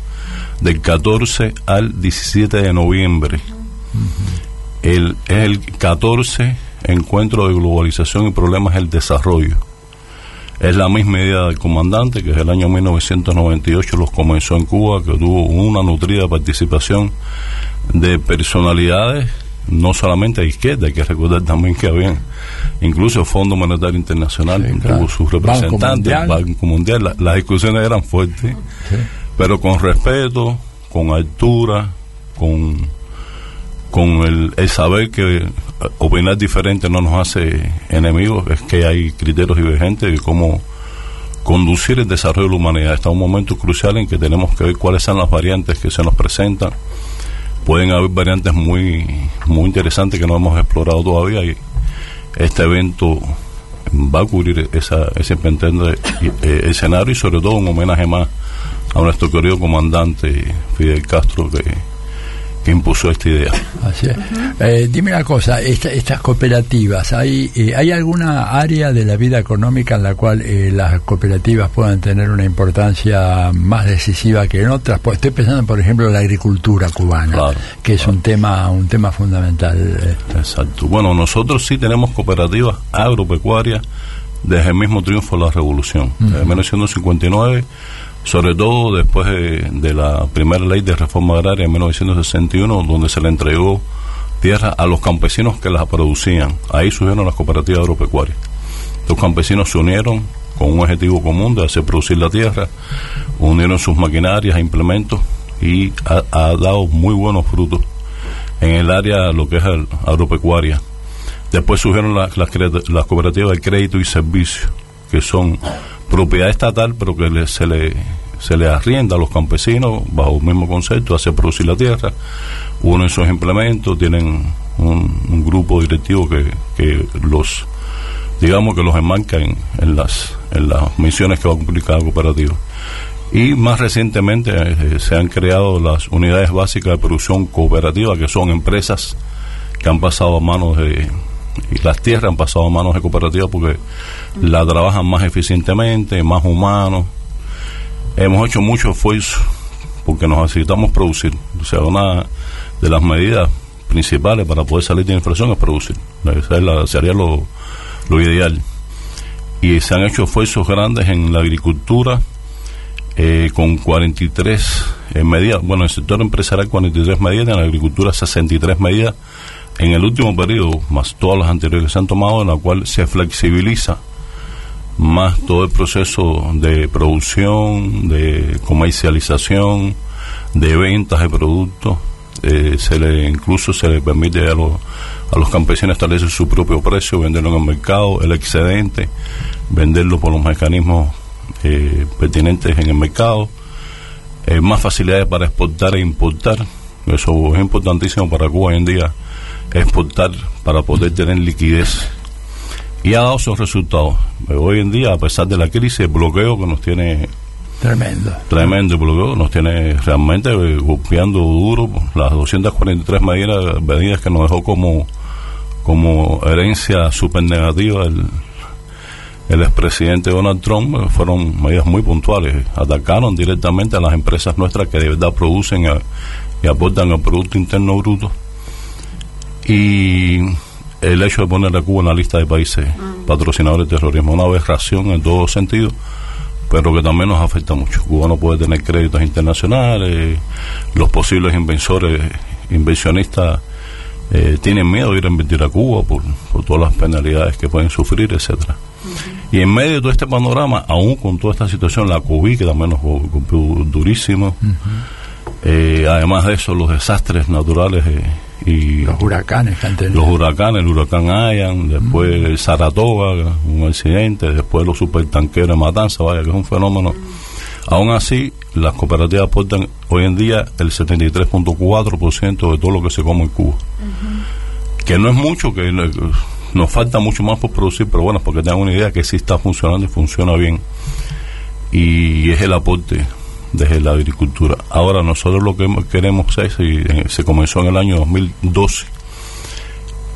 S5: del 14 al 17 de noviembre. el, es el 14 encuentro de globalización y problemas del desarrollo. Es la misma idea del comandante, que es el año 1998 los comenzó en Cuba, que tuvo una nutrida participación de personalidades, no solamente de izquierda, hay que recordar también que había incluso el Fondo Monetario Internacional, tuvo sus representantes, Banco Mundial, las discusiones eran fuertes, pero con respeto, con altura, con con el, saber que opinar diferente no nos hace enemigos, es que hay criterios divergentes de cómo conducir el desarrollo de la humanidad. Está un momento crucial en que tenemos que ver cuáles son las variantes que se nos presentan. Pueden haber variantes muy, muy interesantes que no hemos explorado todavía y este evento va a cubrir esa, ese eh, escenario y sobre todo un homenaje más a nuestro querido comandante Fidel Castro que que impuso esta idea.
S3: Eh, dime una cosa, estas cooperativas, ¿hay, eh, ¿hay alguna área de la vida económica en la cual eh, las cooperativas puedan tener una importancia más decisiva que en otras? Pues estoy pensando, por ejemplo, en la agricultura cubana, que es un tema un tema fundamental.
S5: Exacto. Bueno, nosotros sí tenemos cooperativas agropecuarias desde el mismo triunfo de la revolución. En 1959, sobre todo después de, la primera ley de reforma agraria en 1961, donde se le entregó tierra a los campesinos que las producían. Ahí surgieron las cooperativas agropecuarias. Los campesinos se unieron con un objetivo común de hacer producir la tierra, unieron sus maquinarias e implementos y ha, dado muy buenos frutos en el área lo que es agropecuaria. Después surgieron las, las, cooperativas de crédito y servicio, que son propiedad estatal, pero que se, le, se le arrienda a los campesinos bajo el mismo concepto, hacer producir la tierra. Uno de esos implementos tienen un, grupo directivo que, que los digamos que los enmarca en, las en las misiones que va a cumplir cada cooperativa y más recientemente eh, se han creado las unidades básicas de producción cooperativa que son empresas que han pasado a manos de y las tierras han pasado a manos de cooperativas porque la trabajan más eficientemente, más humanos. Hemos hecho mucho esfuerzo porque nos necesitamos producir. O sea, una de las medidas principales para poder salir de la inflación es producir. Esa sería lo, lo ideal. Y se han hecho esfuerzos grandes en la agricultura, eh, con 43 eh, medidas, bueno, en el sector empresarial 43 medidas, en la agricultura 63 medidas, en el último periodo, más todas las anteriores que se han tomado, en la cual se flexibiliza más todo el proceso de producción, de comercialización, de ventas de productos. Eh, se le incluso se le permite a los, a los campesinos establecer su propio precio, venderlo en el mercado, el excedente, venderlo por los mecanismos eh, pertinentes en el mercado, eh, más facilidades para exportar e importar. Eso es importantísimo para Cuba hoy en día, exportar para poder tener liquidez. Y ha dado sus resultados. Hoy en día, a pesar de la crisis, el bloqueo que nos tiene
S3: Tremendo.
S5: Tremendo bloqueo, nos tiene realmente eh, golpeando duro las 243 medidas, medidas que nos dejó como, como herencia super negativa el, el expresidente Donald Trump eh, fueron medidas muy puntuales. Atacaron directamente a las empresas nuestras que de verdad producen y aportan al Producto Interno Bruto. Y el hecho de poner a Cuba en la lista de países mm. patrocinadores de terrorismo, una aberración en todos sentidos, pero que también nos afecta mucho. Cuba no puede tener créditos internacionales, los posibles inversores, inversionistas eh, tienen miedo de ir a invertir a Cuba por, todas las penalidades que pueden sufrir, etcétera. Y en medio de todo este panorama, aún con toda esta situación, la COVID, que también nos golpeó durísimo, eh, además de eso, los desastres naturales eh, y
S3: los huracanes
S5: Los huracanes, el huracán Ayan, después el Saratoga, un accidente, después los supertanqueros de Matanza, vaya, que es un fenómeno. Aún así, las cooperativas aportan hoy en día el 73.4% de todo lo que se come en Cuba. Que no es mucho, que nos falta mucho más por producir, pero bueno, porque tengan una idea que sí está funcionando y funciona bien. Y es el aporte desde la agricultura. Ahora nosotros lo que queremos es, y se comenzó en el año 2012,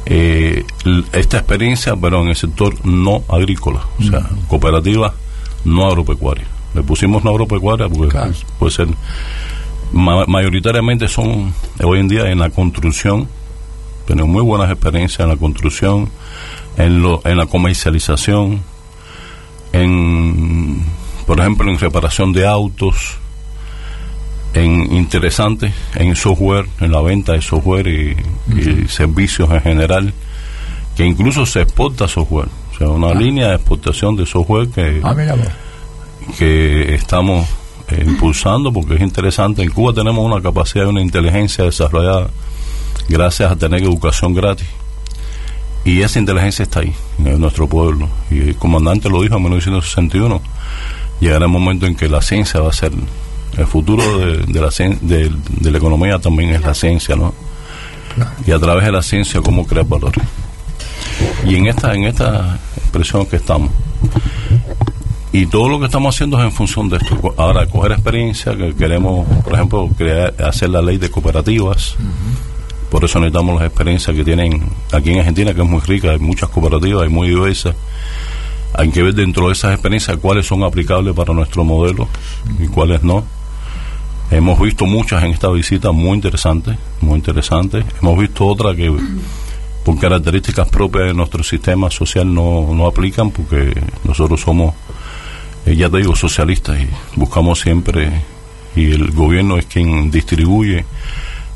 S5: eh, esta experiencia, pero en el sector no agrícola, o sea, cooperativa no agropecuaria. Le pusimos no agropecuaria porque puede ser, mayoritariamente son hoy en día en la construcción, tenemos muy buenas experiencias en la construcción, en, lo, en la comercialización, en, por ejemplo, en reparación de autos, en interesante, en software, en la venta de software y, servicios en general, que incluso se exporta software, o sea, una ah. línea de exportación de software que,
S3: ah,
S5: que estamos eh, impulsando porque es interesante. En Cuba tenemos una capacidad y una inteligencia desarrollada gracias a tener educación gratis y esa inteligencia está ahí, en nuestro pueblo. Y el comandante lo dijo en 1961. Llegará el momento en que la ciencia va a ser el futuro de, la, de, de, la economía también es la ciencia, ¿no? Y a través de la ciencia cómo crear valores. Y en esta en esta expresión que estamos. Y todo lo que estamos haciendo es en función de esto. Ahora, coger experiencia, que queremos, por ejemplo, crear, hacer la ley de cooperativas. Por eso necesitamos las experiencias que tienen aquí en Argentina, que es muy rica, hay muchas cooperativas, hay muy diversas. Hay que ver dentro de esas experiencias cuáles son aplicables para nuestro modelo y cuáles no. Hemos visto muchas en esta visita muy interesantes, muy interesantes. Hemos visto otra que, por características propias de nuestro sistema social no, no aplican porque nosotros somos, eh, ya te digo, socialistas y buscamos siempre, y el gobierno es quien distribuye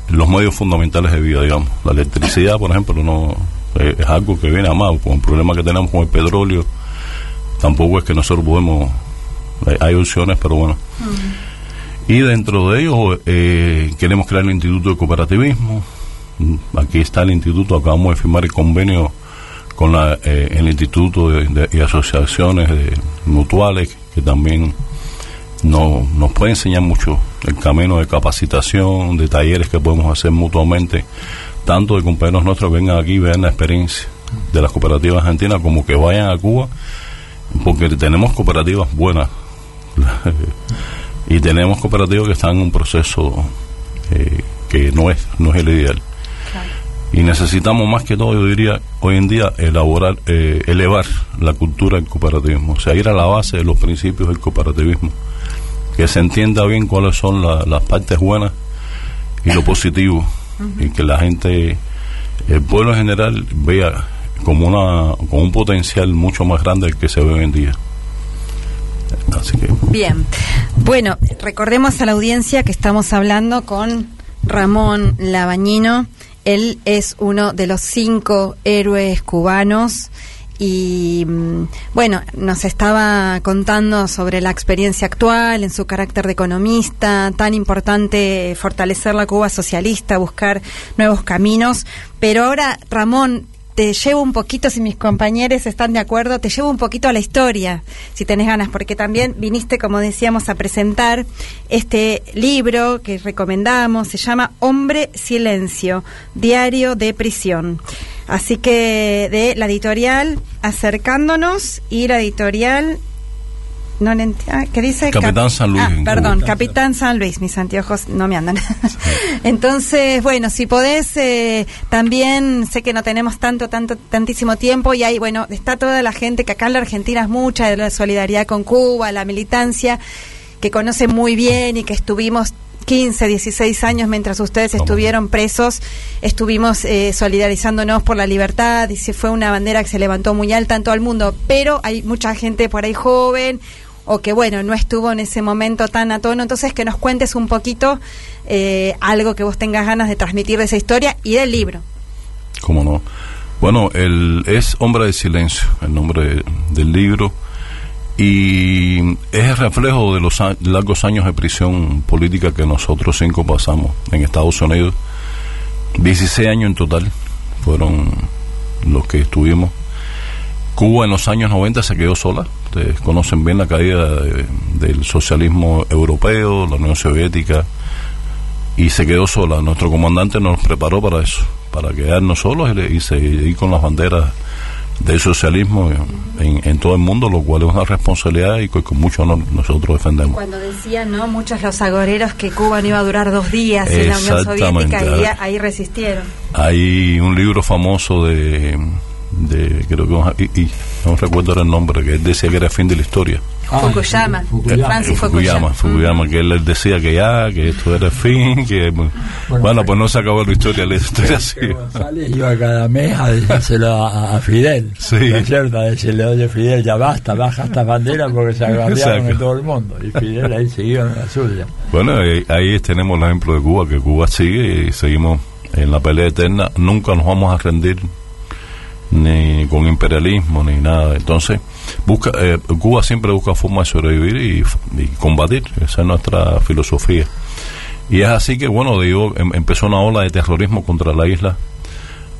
S5: los medios fundamentales de vida, digamos. La electricidad, por ejemplo, no eh, es algo que viene a más, con el problema que tenemos con el petróleo, tampoco es que nosotros podemos, hay, hay opciones, pero bueno. Y dentro de ellos eh, queremos crear el Instituto de Cooperativismo. Aquí está el instituto, acabamos de firmar el convenio con la, eh, el Instituto y asociaciones mutuales que también no, nos puede enseñar mucho el camino de capacitación, de talleres que podemos hacer mutuamente, tanto de compañeros nuestros que vengan aquí y vean la experiencia de las cooperativas argentinas como que vayan a Cuba, porque tenemos cooperativas buenas y tenemos cooperativas que están en un proceso eh, que no es, no es el ideal. Y necesitamos más que todo, yo diría, hoy en día elaborar, eh, elevar la cultura del cooperativismo, o sea, ir a la base de los principios del cooperativismo, que se entienda bien cuáles son la- las partes buenas y lo positivo, y que la gente, el pueblo en general, vea como una como un potencial mucho más grande del que se ve hoy en día.
S6: Bien. Bueno, recordemos a la audiencia que estamos hablando con Ramón Labañino. Él es uno de los cinco héroes cubanos y mm, bueno, nos estaba contando sobre la experiencia actual en su carácter de economista, tan importante fortalecer la Cuba socialista, buscar nuevos caminos. Pero ahora, Ramón, te llevo un poquito, si mis compañeros están de acuerdo, te llevo un poquito a la historia, si tenés ganas, porque también viniste, como decíamos, a presentar este libro que recomendamos, se llama Hombre Silencio, Diario de Prisión. Así que de la editorial Acercándonos y la editorial... No le ah, ¿Qué dice?
S5: Capitán
S6: Cap-
S5: San Luis.
S6: Ah, perdón, Capitán San Luis. Mis anteojos no me andan. Entonces, bueno, si podés, eh, también sé que no tenemos tanto, tanto, tantísimo tiempo y hay, bueno, está toda la gente que acá en la Argentina es mucha de la solidaridad con Cuba, la militancia, que conoce muy bien y que estuvimos 15, 16 años mientras ustedes estuvieron presos, estuvimos eh, solidarizándonos por la libertad y se fue una bandera que se levantó muy alta en todo el mundo, pero hay mucha gente por ahí joven o que bueno, no estuvo en ese momento tan a tono, entonces que nos cuentes un poquito eh, algo que vos tengas ganas de transmitir de esa historia y del libro.
S5: ¿Cómo no? Bueno, el, es Hombre de Silencio, el nombre de- del libro, y es el reflejo de los largos años de prisión política que nosotros cinco pasamos en Estados Unidos. 16 años en total fueron los que estuvimos. Cuba en los años 90 se quedó sola. Ustedes conocen bien la caída de- del socialismo europeo, la Unión Soviética, y se quedó sola. Nuestro comandante nos preparó para eso, para quedarnos solos y, y seguir con las banderas del socialismo en, en todo el mundo, lo cual es una responsabilidad y que con mucho honor nosotros defendemos.
S6: Cuando decían, ¿no? Muchos los agoreros que Cuba no iba a durar dos días en la Unión. Soviética y ahí, ahí resistieron.
S5: Hay un libro famoso de, de creo que y, y no recuerdo ahora el nombre, que él decía que era el fin de la historia.
S6: Fukuyama,
S5: Eh,
S6: Francis
S5: Fukuyama,
S6: Fukuyama.
S5: Fukuyama, que él decía que ya, que esto era el fin, que bueno, pues no se acabó la historia, la historia.
S3: González iba cada mes a decírselo a, a Fidel.
S5: Sí.
S3: ¿No es cierto? A decirle, oye Fidel, ya basta, baja estas banderas porque se agarraron en todo el mundo. Y Fidel ahí siguió en la suya.
S5: Bueno, ahí, ahí tenemos el ejemplo de Cuba, que Cuba sigue y seguimos en la pelea eterna. Nunca nos vamos a rendir ni con imperialismo ni nada. Entonces, busca eh, Cuba siempre busca formas de sobrevivir y, combatir. Esa es nuestra filosofía. Y es así que, bueno, digo, em- empezó una ola de terrorismo contra la isla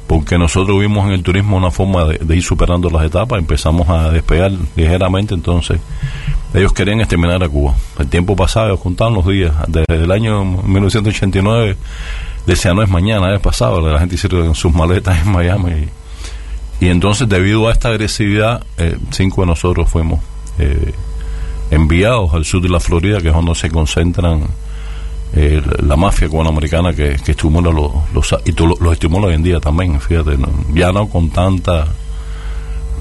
S5: porque nosotros vimos en el turismo una forma de, ir superando las etapas, empezamos a despegar ligeramente, entonces ellos querían exterminar a Cuba. El tiempo pasado, ellos contaban los días, desde el año 1989, decían no es mañana, es pasado, la gente hicieron sus maletas en Miami. Y, entonces, debido a esta agresividad, eh, cinco de nosotros fuimos eh, enviados al sur de la Florida, que es donde se concentran eh, la mafia cubanoamericana que, que estimula los, y tú lo- los estimula hoy en día también fíjate ya no con tanta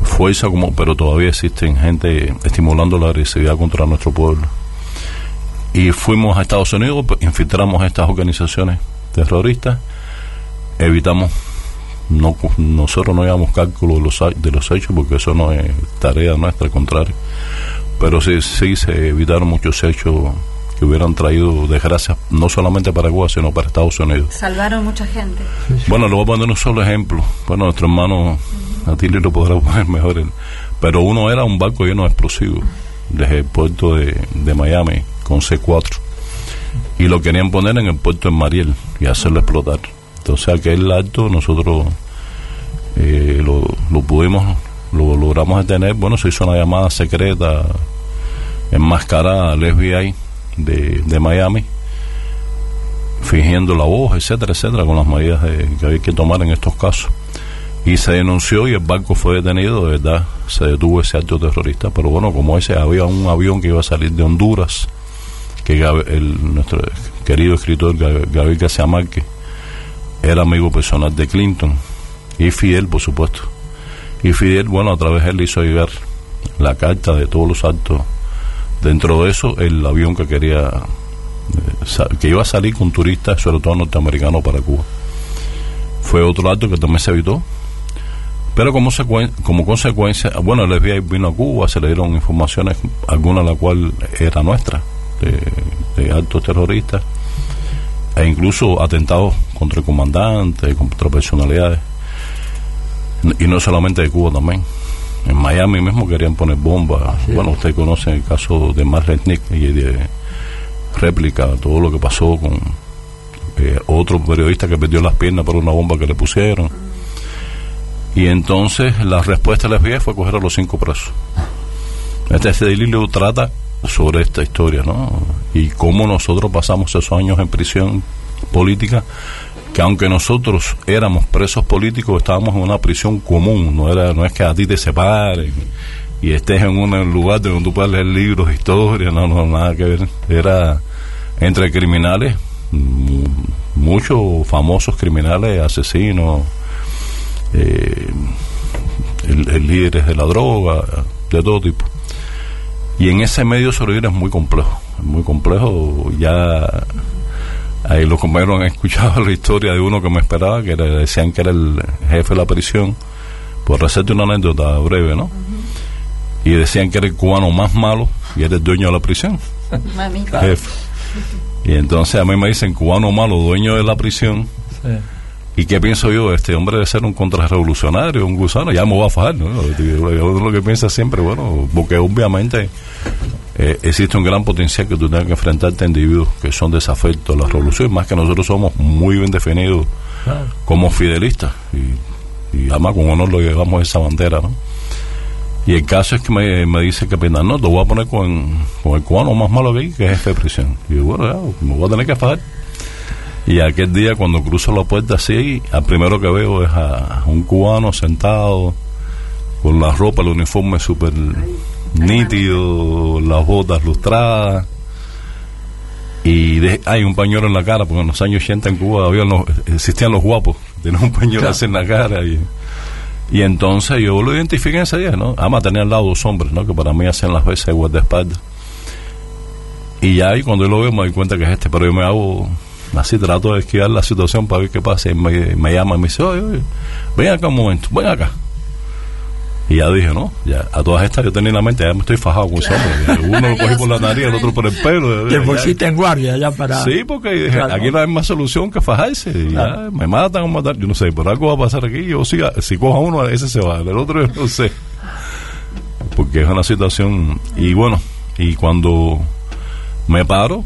S5: fuerza como pero todavía existen gente estimulando la agresividad contra nuestro pueblo. Y fuimos a Estados Unidos pues, infiltramos estas organizaciones terroristas evitamos no nosotros no llevamos cálculo de los, de los hechos porque eso no es tarea nuestra, al contrario. Pero sí, sí se evitaron muchos hechos que hubieran traído desgracias no solamente para Cuba, sino para Estados Unidos.
S6: Salvaron mucha gente.
S5: Bueno, le voy a poner un solo ejemplo. Bueno, nuestro hermano Atilio lo podrá poner mejor. Pero uno era un barco lleno de explosivos desde el puerto de, de Miami con C4 y lo querían poner en el puerto de Mariel y hacerlo explotar. Entonces aquel acto nosotros eh, lo, pudimos, lo logramos detener. Bueno, se hizo una llamada secreta enmascarada al FBI de, de Miami, fingiendo la voz, etcétera, etcétera, con las medidas que hay que tomar en estos casos. Y se denunció y el barco fue detenido, de verdad, se detuvo ese acto terrorista. Pero bueno, como ese, había un avión que iba a salir de Honduras, que el, nuestro querido escritor Gab- Gabriel García Márquez era amigo personal de Clinton y Fidel, por supuesto. Y Fidel, bueno, a través de él hizo llegar la carta de todos los actos. Dentro de eso, el avión que quería, eh, que iba a salir con turistas, sobre todo norteamericanos, para Cuba. Fue otro acto que también se evitó. Pero como, como consecuencia, bueno, el FBI vino a Cuba, se le dieron informaciones, alguna de la cual era nuestra, de, de actos terroristas, e incluso atentados contra el comandante, contra personalidades, y no solamente de Cuba también. En Miami mismo querían poner bombas. Bueno, usted conoce el caso de Marlene y de réplica, todo lo que pasó con eh, otro periodista que perdió las piernas por una bomba que le pusieron. Y entonces la respuesta del FBI fue coger a los cinco presos. Este, este libro trata sobre esta historia, ¿no? Y cómo nosotros pasamos esos años en prisión política, que aunque nosotros éramos presos políticos, estábamos en una prisión común, no era no es que a ti te separen y estés en un lugar donde tú puedas leer libros historia, no, no, nada que ver. Era entre criminales, mm, muchos famosos criminales, asesinos, eh, el líderes de la droga, de todo tipo. Y en ese medio sobrevivir es muy complejo, es muy complejo. Ya ahí los compañeros han escuchado la historia de uno que me esperaba, que era- decían que era el jefe de la prisión, por hacerte una anécdota breve, ¿no? Y decían que era el cubano más malo y era el dueño de la prisión,
S6: Mamita.
S5: jefe. Y entonces a mí me dicen cubano malo, dueño de la prisión. ¿Y qué pienso yo? Este hombre debe ser un contrarrevolucionario, un gusano, ya me voy a fajar, ¿no? Lo que piensa siempre, bueno, porque obviamente eh, existe un gran potencial que tú tengas que enfrentarte a individuos que son desafectos a la revolución, más que nosotros somos muy bien definidos como fidelistas, y, y además con honor lo llevamos esa bandera, ¿no? Y el caso es que me, me dice que pena, no, te voy a poner con, con el cubano más malo que hay, que es jefe de prisión. Y yo, bueno, ya, me voy a tener que fajar. Y aquel día cuando cruzo la puerta así, al primero que veo es a, un cubano sentado con la ropa, el uniforme súper nítido, las botas lustradas. Y de- hay un pañuelo en la cara, porque en los años 80 en Cuba había los- existían los guapos, tenían un pañuelo
S3: Claro.
S5: así en la cara. Y, y entonces yo lo identifiqué ese día, ¿no? Además tenía al lado dos hombres, ¿no? Que para mí hacen las veces de guardaespaldas. Y ya ahí cuando yo lo veo me doy cuenta que es este, pero yo me hago así, trato de esquivar la situación para ver qué pasa. Y me, me llama y me dice, oye, oye, ven acá un momento, ven acá. Y ya dije, ¿no? Ya, a todas estas yo tenía en la mente, ya me estoy fajado con hombre. Ya, Uno lo cogí por la nariz, el otro por el pelo.
S3: Te
S5: ya-
S3: pusiste en guardia ya para...
S5: Sí, porque dije,
S3: Claro.
S5: aquí no hay más solución que fajarse. Y
S3: Claro.
S5: ya, me matan o matar. Yo no sé, pero algo va a pasar aquí. Yo sí, si cojo a uno, ese se va. El otro yo no sé. Porque es una situación. Y bueno, y cuando me paro,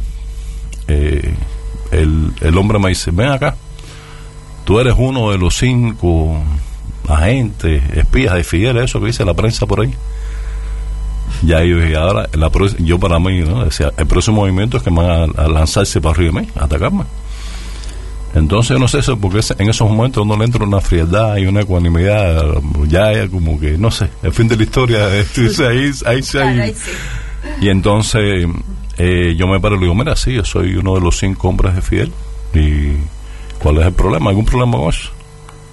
S5: eh, el, el hombre me dice: Ven acá, tú eres uno de los cinco agentes, espías de Fidel, eso que dice la prensa por ahí. Ya yo dije, ahora, la pro- yo para mí, ¿no? Decía, el próximo movimiento es que van a, a lanzarse para arriba de mí, a atacarme. Entonces, yo no sé eso, porque en esos momentos uno le entra una frialdad y una ecuanimidad, ya, como que, no sé, el fin de la historia, ahí, ahí, sí hay- Y entonces eh, yo me paro y le digo, mira, sí, yo soy uno de los cinco hombres de Fidel. ¿Y cuál es el problema? ¿Algún problema con eso?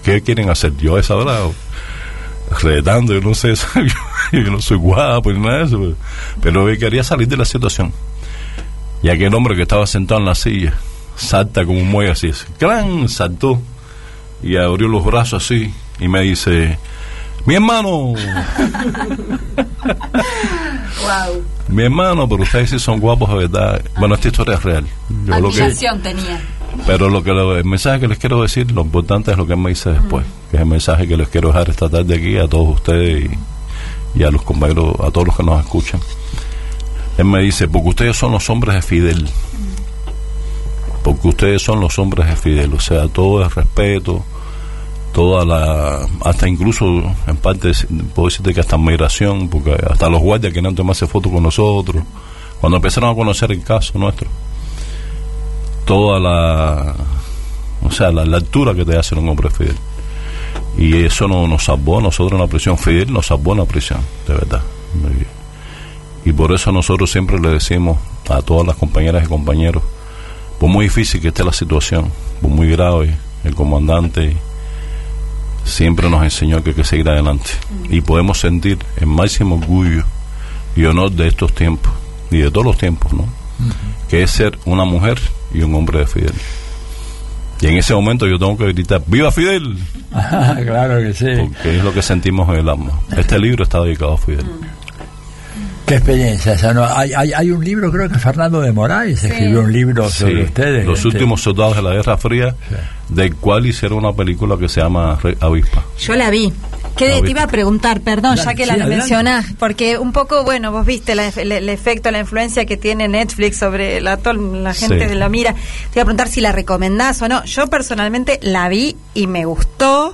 S5: ¿Qué quieren hacer? Yo esa hora, retando, yo no sé, yo, no soy guapo ni nada de eso, pero, pero quería salir de la situación. Y aquel hombre que estaba sentado en la silla, salta como un muelle así, ¡clan! saltó y abrió los brazos así y me dice, mi hermano, mi hermano, pero ustedes sí son guapos de verdad. Bueno, esta historia es real. Yo lo que,
S6: Admiración tenía.
S5: pero lo que lo- el mensaje que les quiero decir, lo importante es lo que él me dice después, que es el mensaje que les quiero dejar esta tarde aquí a todos ustedes y, y a los compañeros, a todos los que nos escuchan. Él me dice, porque ustedes son los hombres de Fidel. Porque ustedes son los hombres de Fidel. O sea, todo el respeto, toda la. Hasta incluso, en parte, puedo decirte que hasta admiración, porque hasta los guardias querían tomarse fotos con nosotros. Cuando empezaron a conocer el caso nuestro, toda la. O sea, la, la altura que te hace un hombre Fidel. Y eso no, nos salvó a nosotros en la prisión. Fidel nos salvó en la prisión, de verdad. Y por eso nosotros siempre le decimos a todas las compañeras y compañeros, por muy difícil que esté la situación, por muy grave, el comandante siempre nos enseñó que hay que seguir adelante. Y podemos sentir el máximo orgullo y honor de estos tiempos, y de todos los tiempos, ¿no? Que es ser una mujer y un hombre de Fidel. Y en ese momento yo tengo que gritar, ¡Viva Fidel!
S3: claro que sí.
S5: Porque es lo que sentimos en el alma. Este libro está dedicado a Fidel.
S3: Qué experiencia esa, ¿no? Hay, hay, hay un libro, creo que Fernando de Moraes escribió un libro sobre
S5: Sí,
S3: ustedes.
S5: Los
S3: este,
S5: últimos soldados de la Guerra Fría, del cual hicieron una película que se llama Re- Avispa.
S6: Yo la vi. ¿Qué
S5: La
S6: te iba a preguntar? Perdón, ya que
S5: sí,
S6: la
S5: adelante.
S6: mencionás, porque un poco, bueno, vos viste la- el, el efecto, la influencia que tiene Netflix sobre la, gente
S7: Sí.
S6: de la mira. Te iba a preguntar si la recomendás o no. Yo personalmente la vi y me gustó.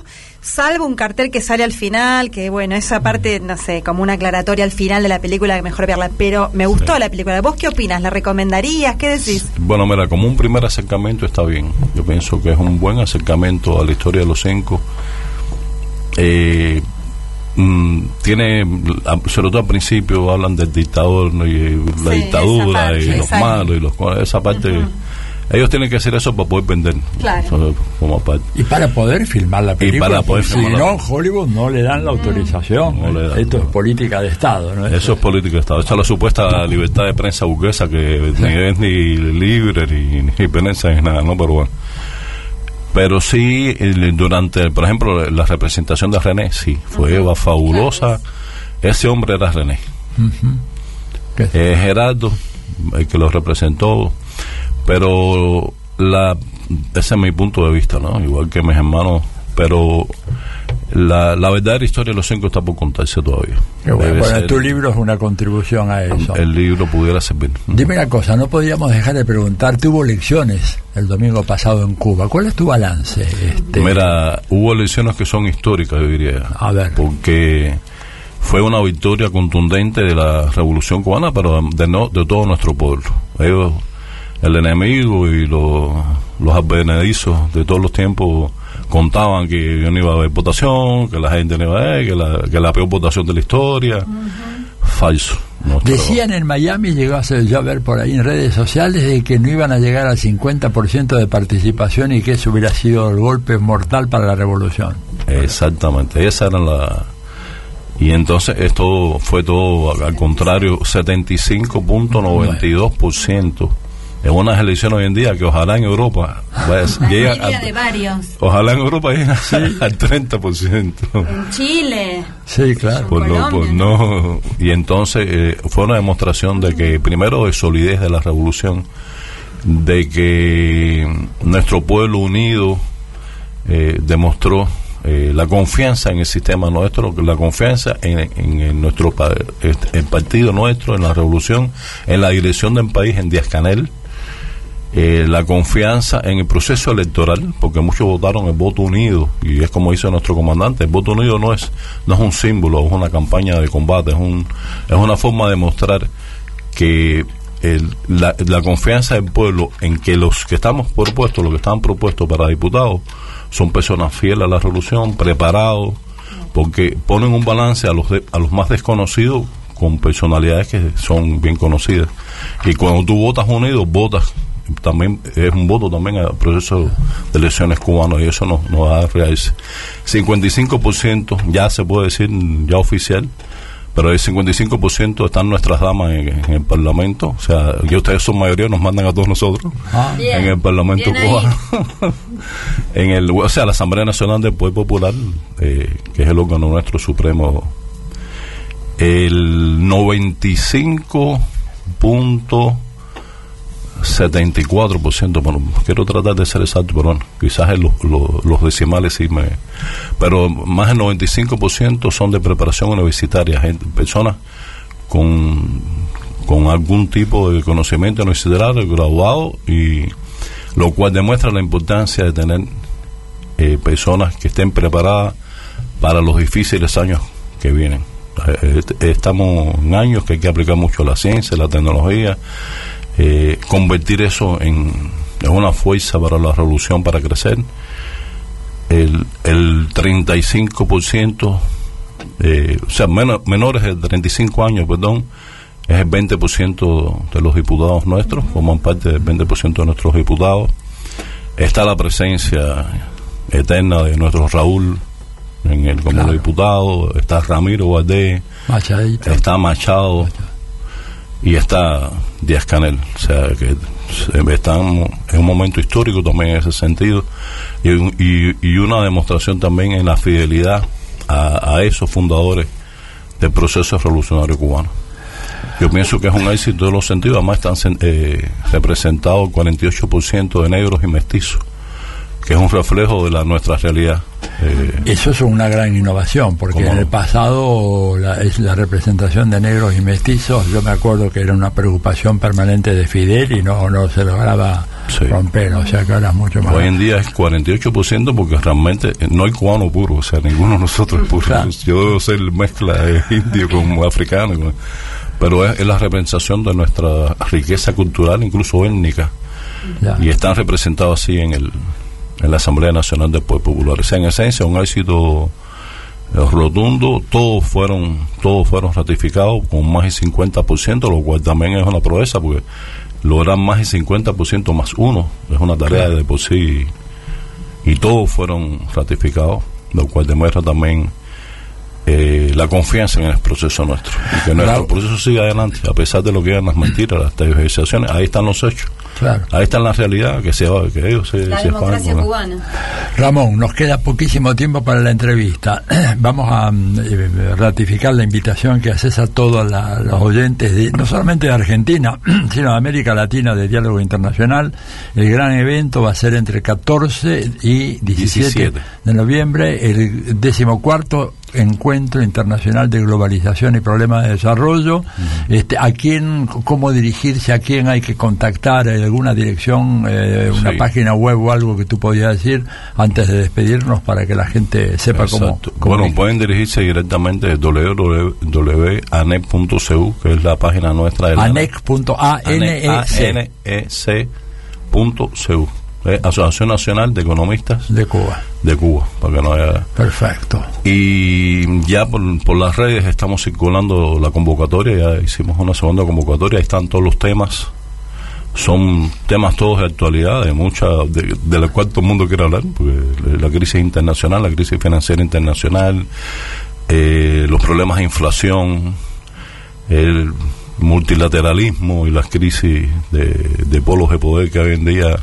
S6: Salvo un cartel que sale al final, que bueno, esa parte, no sé, como una aclaratoria al final de la película, que mejor verla. Pero me gustó la película. ¿Vos qué opinas? ¿La recomendarías? ¿Qué decís?
S5: Bueno, mira, como un primer acercamiento está bien. Yo pienso que es un buen acercamiento a la historia de los cinco. Eh, mm, tiene, sobre todo al principio, hablan del dictador ¿no? y la
S7: Sí,
S5: dictadura
S7: parte,
S5: y los malos y los esa parte. Ellos tienen que hacer eso para poder vender.
S6: Claro.
S5: Eso, como parte.
S3: Y para poder filmar la película.
S5: para poder filmar
S3: Si
S5: la-
S3: no, Hollywood no le dan la autorización. Esto es política de Estado, ¿no?
S5: Eso es política de Estado. Esa es la supuesta libertad de prensa burguesa que ni es ni libre ni, ni prensa ni nada, ¿no? Pero bueno. Pero sí, durante, por ejemplo, la representación de René, sí, fue fabulosa. Ese hombre era René. Eh, Gerardo, el que lo representó. Pero la, ese es mi punto de vista, ¿no? Igual que mis hermanos. Pero la, la verdadera historia de los cinco está por contarse todavía.
S3: Bueno, bueno, tu libro es una contribución a eso.
S5: el libro pudiera servir.
S3: Dime una cosa, no podíamos dejar de preguntar, tuvo elecciones el domingo pasado en Cuba. ¿Cuál es tu balance? Este,
S5: Mira, hubo elecciones que son históricas, yo diría.
S3: A ver.
S5: Porque fue una victoria contundente de la revolución cubana, pero de, no, de todo nuestro pueblo. Ellos, el enemigo y los, los advenedizos de todos los tiempos contaban que yo no iba a haber votación, que la gente no iba a ver, que la, que la peor votación de la historia. Falso.
S3: Decían en Miami, llegó a ser yo a ver por ahí en redes sociales, de que no iban a llegar al 50% de participación y que eso hubiera sido el golpe mortal para la revolución.
S5: Exactamente, esa era la... Y entonces esto fue todo al contrario, 75.92% en unas elecciones hoy en día que ojalá en Europa vaya- llegue al-
S6: de varios.
S5: ojalá en Europa llegue al 30%.
S6: En Chile.
S3: Sí, claro.
S5: Por no, por no- y entonces eh, fue una demostración de que primero de solidez de la revolución, de que nuestro pueblo unido eh, demostró eh, la confianza en el sistema nuestro, la confianza en, en- en nuestro pa- este, el partido nuestro, en la revolución, en la dirección del país, en Díaz Canel, eh, la confianza en el proceso electoral, porque muchos votaron el voto unido, y es como dice nuestro comandante, el voto unido no es, no es un símbolo, es una campaña de combate, es, un, es una forma de demostrar que el- la, la confianza del pueblo en que los que estamos propuestos, los que están propuestos para diputados, son personas fieles a la revolución, preparados, porque ponen un balance a los, de- a los más desconocidos con personalidades que son bien conocidas. Y cuando tú votas unido, votas también es un voto también al proceso de elecciones cubanos y eso nos, nos da reales 55% ya se puede decir ya oficial pero el 55% están nuestras damas en, en el Parlamento, o sea, que ustedes son mayoría, nos mandan a todos nosotros
S6: Bien,
S5: en el Parlamento cubano. en el, o sea, la Asamblea Nacional del Poder Popular, eh, que es el órgano nuestro supremo, el 95.74%, bueno, quiero tratar de ser exacto, pero bueno, quizás en los, los- decimales sí me... Pero más del 95% son de preparación universitaria, gente, personas con, con algún tipo de conocimiento universitario, graduado, y lo cual demuestra la importancia de tener eh, personas que estén preparadas para los difíciles años que vienen. Eh, est- estamos en años que hay que aplicar mucho la ciencia, la tecnología, eh, convertir eso en, en una fuerza para la revolución, para crecer. El, el 35%, eh, o sea, menos- menores de 35 años, perdón, es el 20% de los diputados nuestros, forman parte del 20% de nuestros diputados. Está la presencia eterna de nuestro Raúl en el Congreso de Diputados, está Ramiro
S3: Machadito.
S5: está Machado y está Díaz Canel. O sea que estamos en un momento histórico también en ese sentido y, un- y- y una demostración también en la fidelidad a, a esos fundadores del proceso revolucionario cubano. Yo pienso que es un éxito en los sentidos, además están eh, representados el 48% de negros y mestizos, que es un reflejo de la nuestra realidad. Eh,
S3: Eso es una gran innovación, porque
S5: ¿Cómo
S3: en
S5: no?
S3: el pasado la, es la representación de negros y mestizos, yo me acuerdo que era una preocupación permanente de Fidel y no, no se lograba romper, o sea que ahora es mucho más.
S5: Hoy en día es 48% porque realmente eh, no hay cubano puro, o sea, ninguno de nosotros es puro. Yo debo ser mezcla de indio con africano, con- pero es, es la representación de nuestra riqueza cultural, incluso étnica,
S3: Ya.
S5: y están representados así en, el, en la Asamblea Nacional del Pueblo Popular. O sea, en esencia, un éxito eh, rotundo, todos fueron todos fueron ratificados con más del 50%, lo cual también es una proeza porque lograr más del 50% más uno es una tarea de por sí y todos fueron ratificados, lo cual demuestra también eh, la confianza en el proceso nuestro y que nuestro
S3: Claro.
S5: proceso siga adelante a pesar de lo que eran las mentiras, las tergiversaciones, ahí están los hechos.
S3: Claro.
S5: Ahí está la realidad que se va, que ellos se,
S6: La
S5: se
S6: democracia
S5: juegan
S6: cubana.
S3: Ramón, nos queda poquísimo tiempo para la entrevista. Vamos a mm, eh, ratificar la invitación que haces a todos la- los oyentes, de, no solamente de Argentina, sino de América Latina de Diálogo Internacional. El gran evento va a ser entre 14 y 17,
S5: 17.
S3: de noviembre, el decimocuarto Encuentro Internacional de Globalización y Problemas de Desarrollo. este, ¿A quién, cómo dirigirse, a quién hay que contactar, ¿Hay alguna dirección, eh, una
S5: Sí.
S3: página web o algo que tú podías decir antes de despedirnos para que la gente sepa cómo,
S5: Exacto.
S3: cómo
S5: Bueno, pueden dirigirse directamente a www.anec.cu, que es la página nuestra de la
S3: ANEC.ANEC.
S5: Eh, Asociación Nacional de Economistas
S3: de Cuba.
S5: De Cuba, para que no haya.
S3: Perfecto.
S5: Y ya por, por las redes estamos circulando la convocatoria, ya hicimos una segunda convocatoria, ahí están todos los temas. Son temas todos de actualidad, de mucha, de, de la cual todo el mundo quiere hablar, porque la crisis internacional, la crisis financiera internacional, eh, los problemas de inflación, el multilateralismo y las crisis de, de polos de poder que hoy en día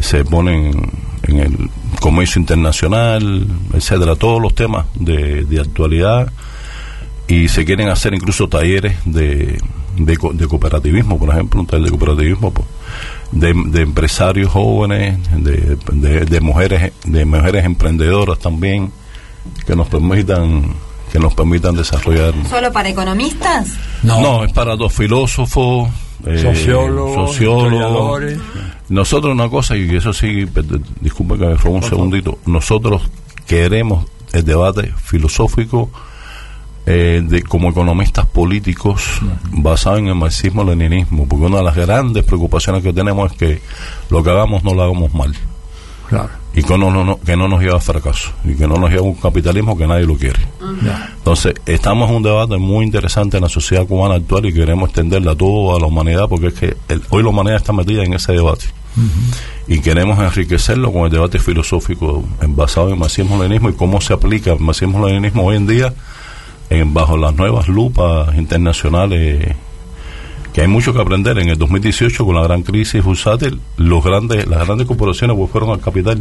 S5: se ponen en el comercio internacional, etcétera, todos los temas de, de actualidad y se quieren hacer incluso talleres de, de, co- de cooperativismo, por ejemplo, un taller de cooperativismo pues, de, de empresarios jóvenes, de, de, de mujeres, de mujeres emprendedoras también que nos permitan que nos permitan desarrollar
S6: ¿Solo para economistas?
S5: no, es para dos filósofos, eh,
S3: Sociólogos,
S5: sociólogos.
S3: historiadores.
S5: Nosotros una cosa, y eso sí, disculpe que me robe un segundito, nosotros queremos el debate filosófico eh, de como economistas políticos basado en el marxismo-leninismo, porque una de las grandes preocupaciones que tenemos es que lo que hagamos no lo hagamos mal
S3: Claro.
S5: Y que no, no, no- que no nos lleve a fracaso y que no nos lleve a un capitalismo que nadie lo quiere. Entonces, estamos en un debate muy interesante en la sociedad cubana actual y queremos extenderla a toda la humanidad porque es que el- hoy la humanidad está metida en ese debate. Y queremos enriquecerlo con el debate filosófico basado en el marxismo-leninismo y cómo se aplica el marxismo-leninismo hoy en día en, bajo las nuevas lupas internacionales que hay mucho que aprender. En el 2018, con la gran crisis bursátil, los grandes, las grandes corporaciones fueron al capital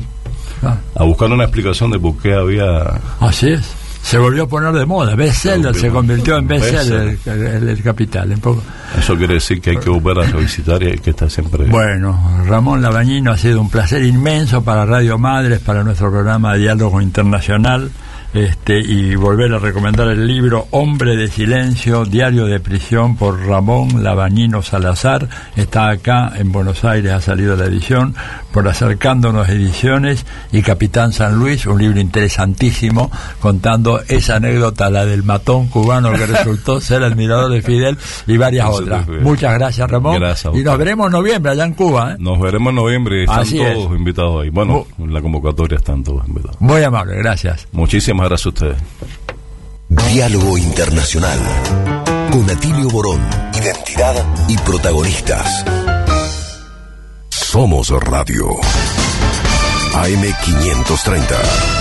S3: Ah.
S5: a buscar una explicación de por qué había...
S3: Así es. Se volvió a poner de moda. Bestseller se convirtió en bestseller el, el- el capital. En poco.
S5: Eso quiere decir que hay que volver a revisitar y hay que estar siempre...
S3: Bueno, Ramón Labañino ha sido un placer inmenso para Radio Madres, para nuestro programa de Diálogo Internacional, este, y volver a recomendar el libro Hombre de Silencio, Diario de Prisión por Ramón Labañino Salazar. Está acá en Buenos Aires, ha salido la edición, por Acercándonos Ediciones y Capitán San Luis, un libro interesantísimo contando esa anécdota, la del matón cubano que resultó ser admirador de Fidel y varias otras. Muchas gracias, Ramón.
S5: Gracias,
S3: y nos veremos en noviembre allá en Cuba. ¿eh?
S5: Nos veremos en noviembre están
S3: Así
S5: todos invitados ahí. Bueno, en la convocatoria están todos invitados.
S3: Muy amable, gracias.
S5: Muchísimas gracias a ustedes.
S1: Diálogo Internacional con Atilio Borón. Identidad y protagonistas. Somos Radio. AM530.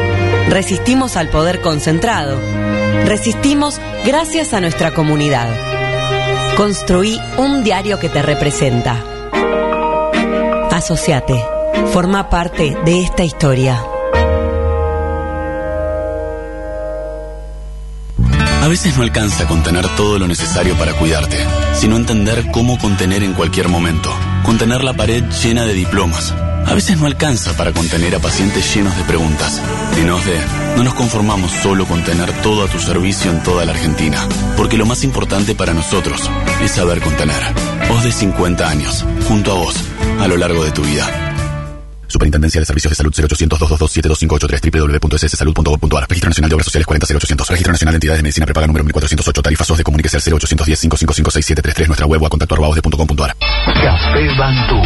S7: Resistimos al poder concentrado. Resistimos gracias a nuestra comunidad. Construí un diario que te representa. Asociate. Forma parte de esta historia.
S8: A veces no alcanza contener todo lo necesario para cuidarte, sino entender cómo contener en cualquier momento. Contener la pared llena de diplomas. A veces no alcanza para contener a pacientes llenos de preguntas. En OSDE, no nos conformamos solo con tener todo a tu servicio en toda la Argentina, porque lo más importante para nosotros es saber contener. OSDE 50 años, junto a vos, a lo largo de tu vida.
S9: Superintendencia de Servicios de Salud 0800 222 www.sssalud.gov.ar Registro Nacional de Obras Sociales 40800 Registro Nacional de Entidades de Medicina Prepaga número 1408 Tarifa SOS de Comuníquese al 0810 555 6733 Nuestra web o a contacto arroba osde.com.ar
S10: Café Bantú.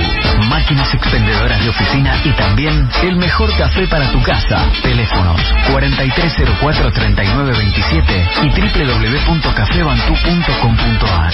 S10: Máquinas expendedoras de oficina y también el mejor café para tu casa. Teléfonos 4304-3927 y www.cafebantú.com.ar.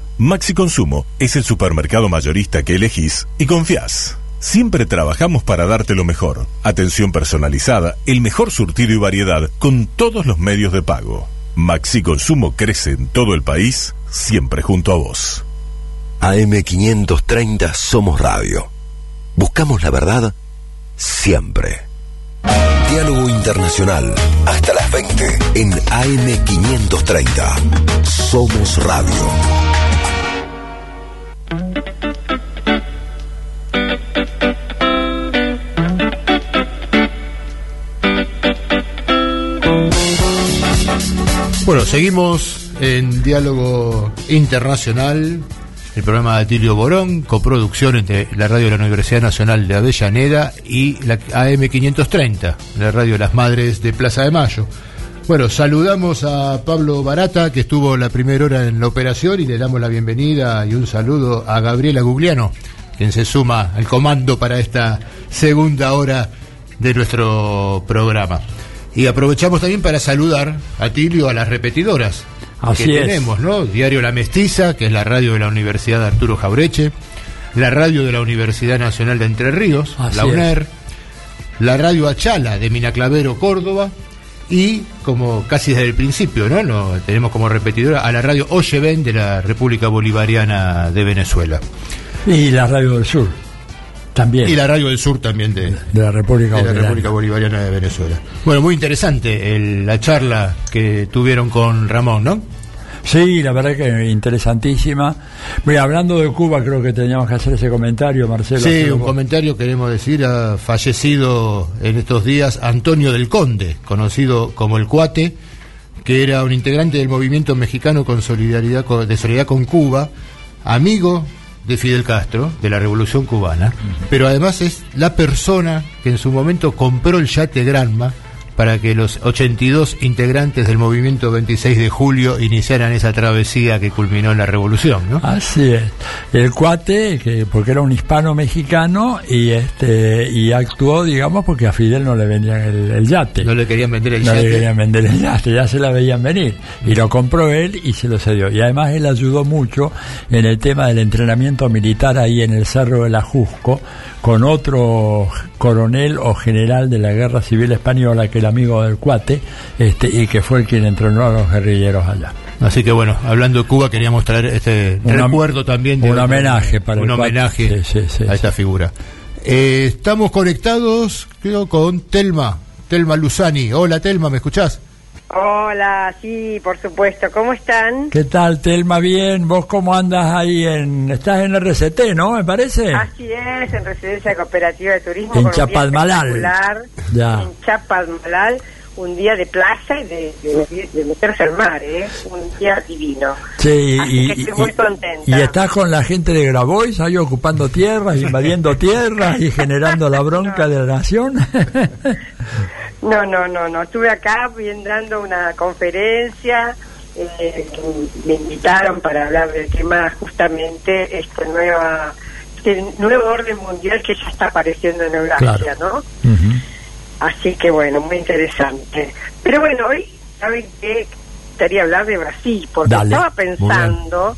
S11: Maxi Consumo es el supermercado mayorista que elegís y confías. Siempre trabajamos para darte lo mejor. Atención personalizada, el mejor surtido y variedad con todos los medios de pago. Maxi Consumo crece en todo el país, siempre junto a vos.
S1: AM530 Somos Radio. Buscamos la verdad siempre. Diálogo Internacional. Hasta las 20 en AM530. Somos Radio.
S2: Bueno, seguimos en Diálogo Internacional, el programa de Atilio Borón, coproducción entre la radio de la Universidad Nacional de Avellaneda y la AM530, la radio de las Madres de Plaza de Mayo. Bueno, saludamos a Pablo Barata, que estuvo la primera hora en la operación, y le damos la bienvenida y un saludo a Gabriela Gugliano, quien se suma al comando para esta segunda hora de nuestro programa. Y aprovechamos también para saludar a Tilio a las repetidoras
S3: Así
S2: que
S3: es.
S2: tenemos, ¿no? Diario La Mestiza, que es la radio de la Universidad Arturo Jaureche, la radio de la Universidad Nacional de Entre Ríos,
S3: Así
S2: la UNER, la radio Achala de Minaclavero, Córdoba, y como casi desde el principio, ¿no? Tenemos como repetidora a la radio Oyeven de la República Bolivariana de Venezuela.
S3: Y la Radio del Sur, también.
S2: Y la radio del sur también de,
S3: de la República
S2: de la
S3: Bolivariana.
S2: República Bolivariana de Venezuela. Bueno, muy interesante el- la charla que tuvieron con Ramón, ¿no?
S3: Sí, la verdad que interesantísima. Mira, hablando de Cuba, creo que teníamos que hacer ese comentario, Marcelo.
S2: Sí, un
S3: vos.
S2: comentario queremos decir, ha fallecido en estos días Antonio del Conde, conocido como el Cuate, que era un integrante del movimiento mexicano con solidaridad con- de solidaridad con Cuba, amigo de Fidel Castro, de la Revolución Cubana, pero además es la persona que en su momento compró el yate Granma para que los 82 integrantes del movimiento 26 de julio iniciaran esa travesía que culminó en la revolución, ¿no?
S3: Así es. El cuate, que porque era un hispano mexicano y este y actuó, digamos, porque a Fidel no le vendían el, el yate.
S2: No le querían vender el
S3: No
S2: yate.
S3: le querían vender el yate, ya se la veían venir. Y lo compró él y se lo cedió. Y además él ayudó mucho en el tema del entrenamiento militar ahí en el Cerro de la Jusco con otro coronel o general de la Guerra Civil Española que era amigo del cuate este y que fue el quien entrenó a los guerrilleros allá.
S2: Así que bueno, hablando de Cuba queríamos traer este
S3: Un
S2: recuerdo también de
S3: un homenaje para
S2: un
S3: el cuate.
S2: homenaje
S3: Sí, sí, sí,
S2: a esta figura. Eh, estamos conectados creo con Telma, Telma Luzani. Hola Telma, ¿me escuchás?
S12: Hola, sí, por supuesto. ¿Cómo están?
S3: ¿Qué tal, Telma? Bien, ¿vos cómo andas ahí en... Estás en RCT, ¿no? Me parece.
S12: Así es, en Residencia Cooperativa de Turismo.
S3: En
S12: espectacular,
S3: Ya.
S12: En Chapadmalal, un día de playa y de, de- de meterse al mar, ¿eh? Un día divino.
S3: Sí,
S12: Así
S3: y,
S12: que estoy
S3: y-
S12: muy contenta.
S3: y estás con la gente de Grabois ahí ocupando tierras, invadiendo tierras y generando la bronca de la nación.
S12: No, no, no, no. Estuve acá dando una conferencia. eh, me invitaron para hablar del tema justamente este nueva este nuevo orden mundial que ya está apareciendo en Eurasia, ¿no? Así que bueno, muy interesante. Pero bueno, hoy saben que quería hablar de Brasil, porque
S3: Dale,
S12: estaba pensando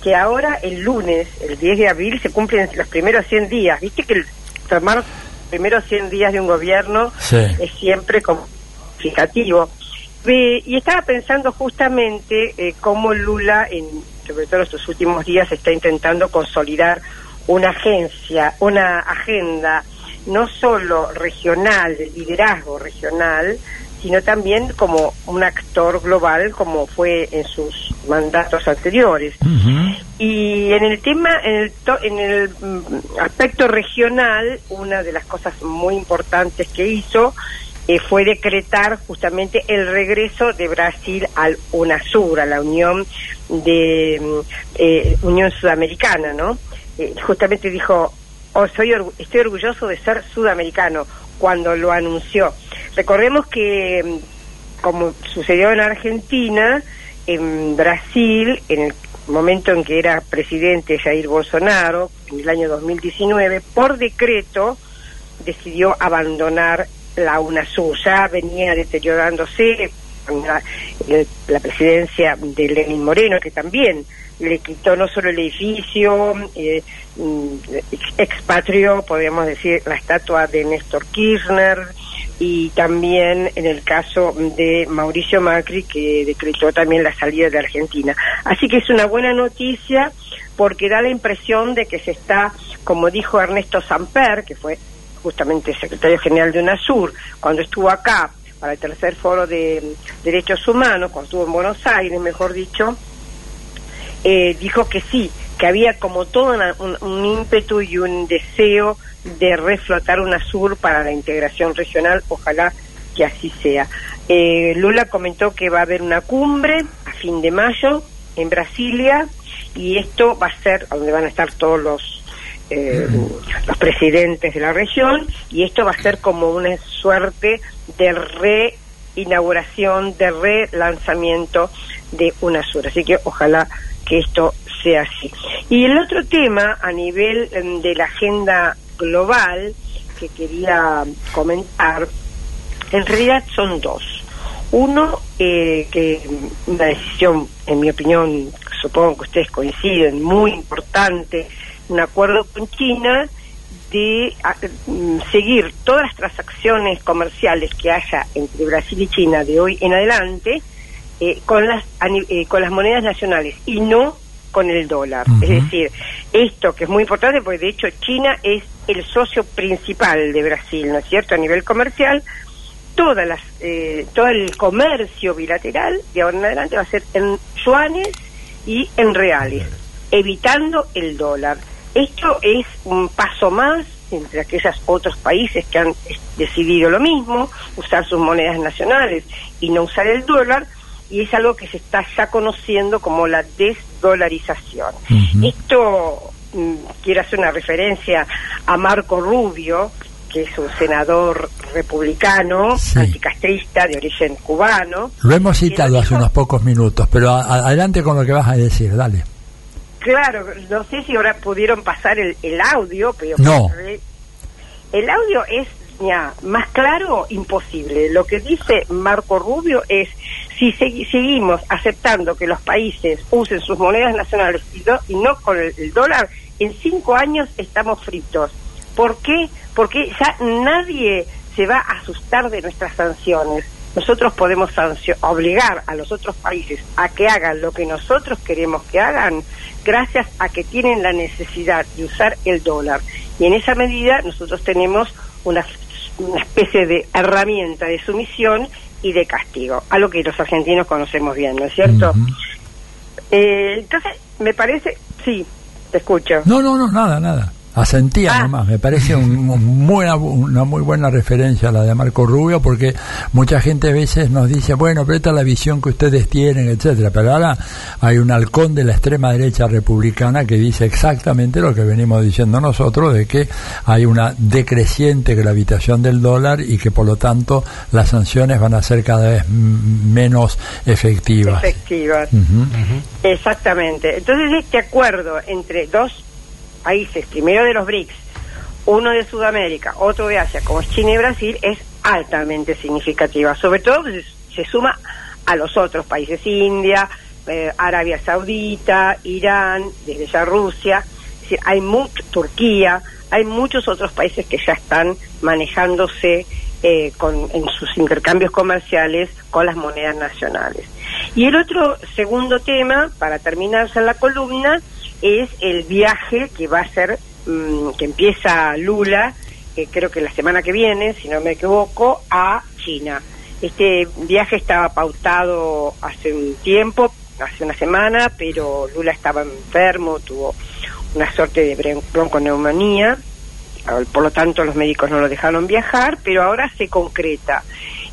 S12: que ahora el lunes, el 10 de abril, se cumplen los primeros 100 días. Viste que el tomar los primeros 100 días de un gobierno
S3: Sí.
S12: es siempre como significativo. Eh, y estaba pensando justamente eh, cómo Lula, en, sobre todo en estos últimos días, está intentando consolidar una agencia, una agenda no solo regional, de liderazgo regional, sino también como un actor global, como fue en sus mandatos anteriores. Y en el tema, en el, to- en el mm, aspecto regional, una de las cosas muy importantes que hizo eh, fue decretar justamente el regreso de Brasil al UNASUR, a la Unión de mm, eh, Unión Sudamericana, ¿no? Eh, justamente dijo, "Oh, soy orgu- estoy orgulloso de ser sudamericano cuando lo anunció. Recordemos que mm, como sucedió en Argentina, en Brasil, en el momento en que era presidente Jair Bolsonaro, en el año 2019, por decreto decidió abandonar la UNASUR. Ya venía deteriorándose la, la presidencia de Lenin Moreno, que también le quitó no solo el edificio, eh, mm, ex- expatrió, podríamos decir, la estatua de Néstor Kirchner, y también en el caso de Mauricio Macri que decretó también la salida de Argentina. Así que es una buena noticia porque da la impresión de que se está, como dijo Ernesto Samper, que fue justamente secretario general de UNASUR, cuando estuvo acá para el tercer foro de derechos humanos, cuando estuvo en Buenos Aires, mejor dicho, eh, dijo que sí, que había como todo una- un, un ímpetu y un deseo de reflotar UNASUR para la integración regional, ojalá que así sea. Eh, Lula comentó que va a haber una cumbre a fin de mayo en Brasilia y esto va a ser donde van a estar todos los eh, los presidentes de la región y esto va a ser como una suerte de reinauguración, de relanzamiento de UNASUR. Así que ojalá que esto sea así. Y el otro tema a nivel em, de la agenda global que quería comentar En realidad son dos. Uno, eh, que una decisión, en mi opinión, supongo que ustedes coinciden, muy importante, un acuerdo con China de a- mm, seguir todas las transacciones comerciales que haya entre Brasil y China de hoy en adelante eh, con las eh, con las monedas nacionales y no con el dólar. Es decir, esto que es muy importante porque de hecho China es el socio principal de Brasil, ¿no es cierto? A nivel comercial, todas las eh, todo el comercio bilateral de ahora en adelante va a ser en yuanes y en reales, evitando el dólar. Esto es un paso más entre aquellos otros países que han decidido lo mismo, usar sus monedas nacionales y no usar el dólar, y es algo que se está ya conociendo como la desdolarización. Esto, mm, quiero hacer una referencia a Marco Rubio, que es un senador republicano, anticastrista, de origen cubano.
S3: Lo hemos citado hace unos pocos minutos, pero adelante con lo que vas a decir, dale.
S12: Claro, no sé si ahora pudieron pasar el, el audio, pero
S3: No.
S12: el audio es ya, más claro, imposible. Lo que dice Marco Rubio es si segui- seguimos aceptando que los países usen sus monedas nacionales y, do- y no con el, dólar, en cinco años estamos fritos. ¿Por qué? Porque ya nadie se va a asustar de nuestras sanciones. Nosotros podemos obligar a los otros países a que hagan lo que nosotros queremos que hagan gracias a que tienen la necesidad de usar el dólar. Y en esa medida nosotros tenemos una, una especie de herramienta de sumisión y de castigo, algo que los argentinos conocemos bien, ¿no es cierto? Eh, entonces, me parece, sí, te escucho.
S3: No, no, no, nada, nada. Asentía
S12: Ah.
S3: nomás. Me parece un- un buena- una muy buena referencia la de Marco Rubio, porque mucha gente a veces nos dice, bueno, pero esta es la visión que ustedes tienen, etcétera. Pero ahora hay un halcón de la extrema derecha republicana que dice exactamente lo que venimos diciendo nosotros, de que hay una decreciente gravitación del dólar y que por lo tanto las sanciones van a ser cada vez mm, menos efectivas.
S12: Efectivas. Exactamente. Entonces, este acuerdo entre dos países, primero de los BRICS, uno de Sudamérica, otro de Asia, como China y Brasil, es altamente significativa. Sobre todo se, suma a los otros países, India, eh, Arabia Saudita, Irán, desde ya Rusia, hay mucho, Turquía, hay muchos otros países que ya están manejándose eh, con, en sus intercambios comerciales con las monedas nacionales. Y el otro segundo tema, para terminarse en la columna, es el viaje que va a ser, mm, que empieza Lula, eh, creo que la semana que viene, si no me equivoco, a China. Este viaje estaba pautado hace un tiempo, hace una semana, pero Lula estaba enfermo, tuvo una suerte de bron- bronconeumonía, ah, por lo tanto los médicos no lo dejaron viajar, pero ahora se concreta.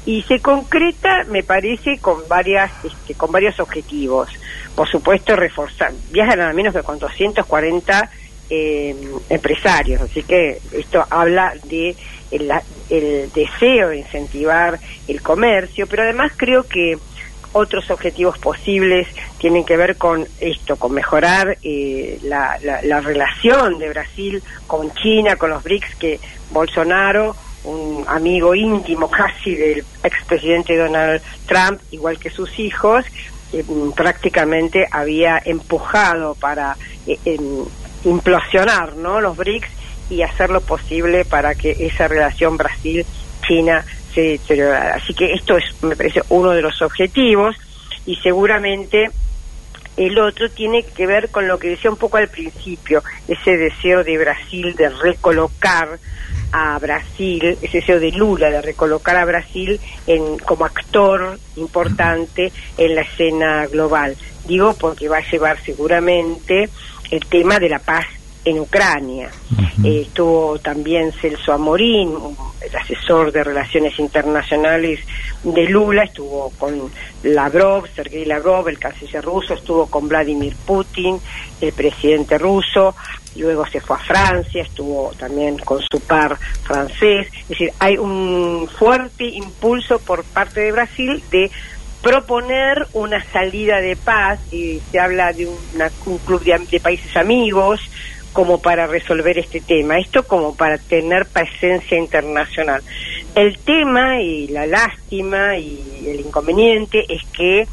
S12: Y se concreta, me parece, con varias, este, con varios objetivos. Por supuesto, reforzar. Viajan nada menos que con 240 eh, empresarios, así que esto habla de el, la- el deseo de incentivar el comercio, pero además creo que otros objetivos posibles tienen que ver con esto, con mejorar eh, la, la- la relación de Brasil con China, con los BRICS, que Bolsonaro, un amigo íntimo casi del expresidente Donald Trump, igual que sus hijos, eh, mm, prácticamente había empujado para eh, implosionar ¿no? los BRICS y hacer lo posible para que esa relación Brasil-China se deteriorara. Así que esto es, me parece, uno de los objetivos y seguramente el otro tiene que ver con lo que decía un poco al principio, ese deseo de Brasil de recolocar a Brasil, ese deseo de Lula de recolocar a Brasil en, como actor importante en la escena global. Digo porque va a llevar seguramente el tema de la paz en Ucrania. Eh, estuvo también Celso Amorín, el asesor de Relaciones Internacionales de Lula, estuvo con Lavrov, Sergei Lavrov, el canciller ruso, estuvo con Vladimir Putin, el presidente ruso, luego se fue a Francia, estuvo también con su par francés. Es decir, hay un fuerte impulso por parte de Brasil de proponer una salida de paz y se habla de un club de, de países amigos como para resolver este tema, esto como para tener presencia internacional. El tema y la lástima y el inconveniente es que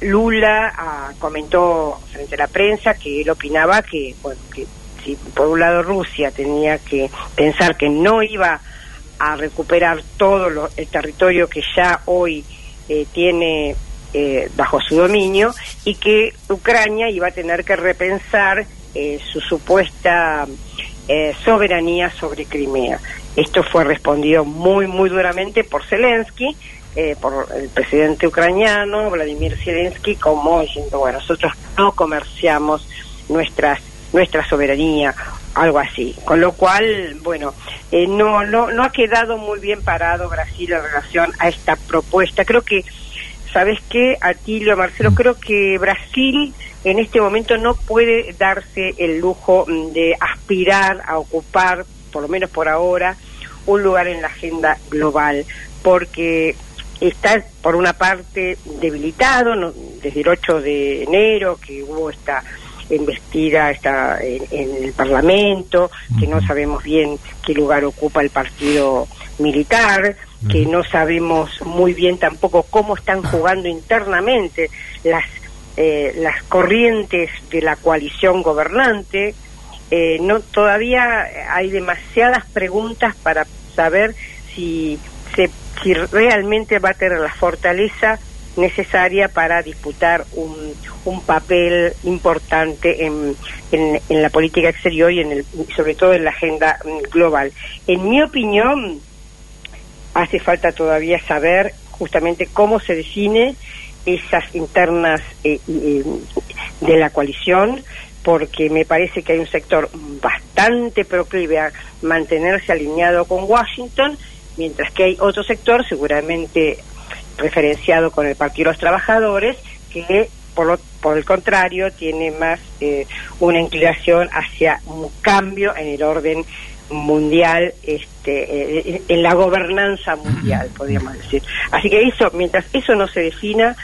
S12: Lula ah, comentó frente a la prensa que él opinaba que, bueno, que si por un lado Rusia tenía que pensar que no iba a recuperar todo lo- el territorio que ya hoy eh, tiene eh, bajo su dominio y que Ucrania iba a tener que repensar eh, su supuesta eh, soberanía sobre Crimea. Esto fue respondido muy, muy duramente por Zelensky, eh, por el presidente ucraniano, Vladimir Zelensky, como diciendo, bueno, nosotros no comerciamos nuestras nuestra soberanía, algo así. Con lo cual, bueno, eh, no, no, no ha quedado muy bien parado Brasil en relación a esta propuesta. Creo que, ¿sabes qué, Atilio, Marcelo? Creo que Brasil en este momento no puede darse el lujo mm, de aspirar a ocupar, por lo menos por ahora, un lugar en la agenda global, porque está por una parte debilitado ¿no? desde el 8 de enero que hubo esta investida está en, en el Parlamento, que no sabemos bien qué lugar ocupa el partido militar, que no sabemos muy bien tampoco cómo están jugando internamente las eh, las corrientes de la coalición gobernante. Eh, no todavía hay demasiadas preguntas para saber si se si realmente va a tener la fortaleza necesaria para disputar un, un papel importante en, en, la política exterior y en el, sobre todo en la agenda mm, global. En mi opinión, hace falta todavía saber justamente cómo se define esas internas eh, eh, de la coalición, porque me parece que hay un sector bastante proclive a mantenerse alineado con Washington, mientras que hay otro sector, seguramente referenciado con el Partido de los Trabajadores, que por, lo, por el contrario tiene más eh, una inclinación hacia un cambio en el orden mundial, este, eh, en la gobernanza mundial, podríamos decir. Así que eso, mientras eso no se defina,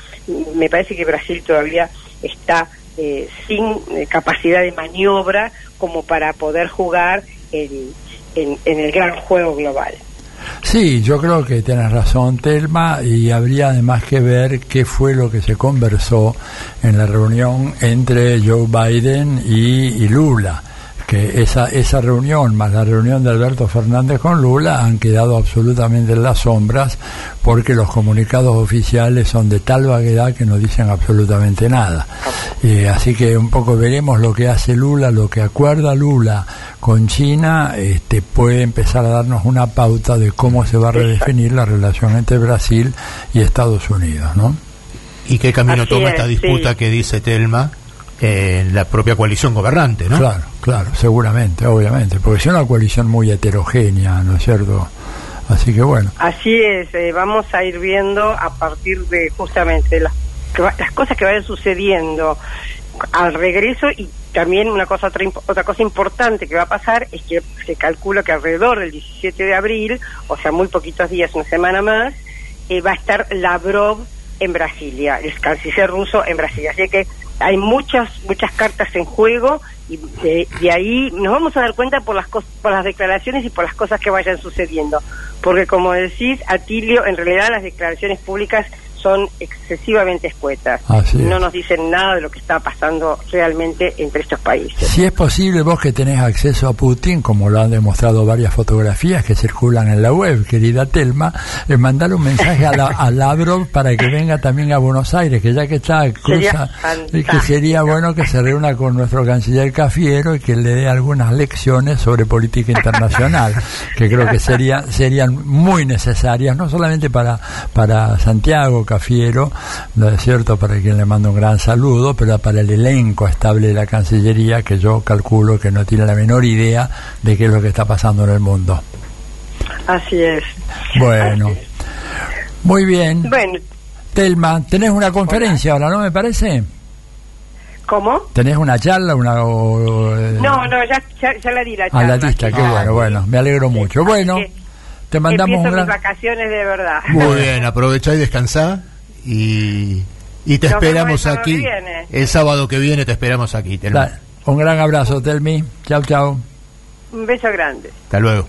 S12: me parece que Brasil todavía está eh, sin eh, capacidad de maniobra como para poder jugar en, en, en el gran juego global.
S3: Sí, yo creo que tienes razón, Telma, y habría además que ver qué fue lo que se conversó en la reunión entre Joe Biden y, y Lula que esa, esa reunión más la reunión de Alberto Fernández con Lula han quedado absolutamente en las sombras porque los comunicados oficiales son de tal vaguedad que no dicen absolutamente nada. Eh, así que un poco veremos lo que hace Lula, lo que acuerda Lula con China, este, puede empezar a darnos una pauta de cómo se va a redefinir la relación entre Brasil y Estados Unidos, ¿no?
S2: ¿Y qué camino
S3: Así
S2: toma
S3: es,
S2: esta disputa
S3: sí.
S2: que dice Telma en la propia coalición gobernante, ¿no?
S3: Claro, claro, seguramente, obviamente, porque es una coalición muy heterogénea, ¿no es cierto? Así que bueno.
S12: Así es, eh, vamos a ir viendo a partir de justamente las, que va- las cosas que vayan sucediendo al regreso y también una cosa otra, otra cosa importante que va a pasar es que se calcula que alrededor del 17 de abril, o sea, muy poquitos días, una semana más, eh, va a estar Lavrov en Brasilia, el canciller ruso en Brasilia. Así que hay muchas muchas cartas en juego y de, de ahí nos vamos a dar cuenta por las por las declaraciones y por las cosas que vayan sucediendo, porque como decís, Atilio, en realidad las declaraciones públicas son excesivamente escuetas.
S3: Así
S12: no
S3: es.
S12: nos dicen nada de lo que está pasando realmente entre estos países.
S3: Si es posible, vos que tenés acceso a Putin, como lo han demostrado varias fotografías que circulan en la web, querida Telma, eh, mandar un mensaje a, la, a Lavrov para que venga también a Buenos Aires, que ya que está cruza,
S12: Sería
S3: y que sería bueno que se reúna con nuestro canciller Cafiero y que le dé algunas lecciones sobre política internacional, que creo que sería, serían muy necesarias, no solamente para, para Santiago Cafiero, ¿no es cierto? Para quien le mando un gran saludo, pero para el elenco estable de la Cancillería, que yo calculo que no tiene la menor idea de qué es lo que está pasando en el mundo.
S12: Así es.
S3: Bueno, muy bien.
S12: Bueno,
S3: Telma, tenés una conferencia ahora, ¿no me parece?
S12: ¿cómo?
S3: ¿Tenés una charla? Una, o- eh,
S12: No, no, ya, ya, ya la di la
S3: a
S12: charla.
S3: la lista, qué
S12: Ah,
S3: bueno, bueno, me alegro mucho. Bueno, te mandamos
S12: Empiezo
S3: un gran...
S12: mis vacaciones de verdad.
S2: Muy bien, aprovechá y descansá y, y te
S12: Nos
S2: esperamos
S12: el
S2: aquí. El sábado que viene te esperamos aquí.
S3: Da- Un gran abrazo, Telmi. Chao, chao.
S12: Un beso grande.
S2: Hasta luego.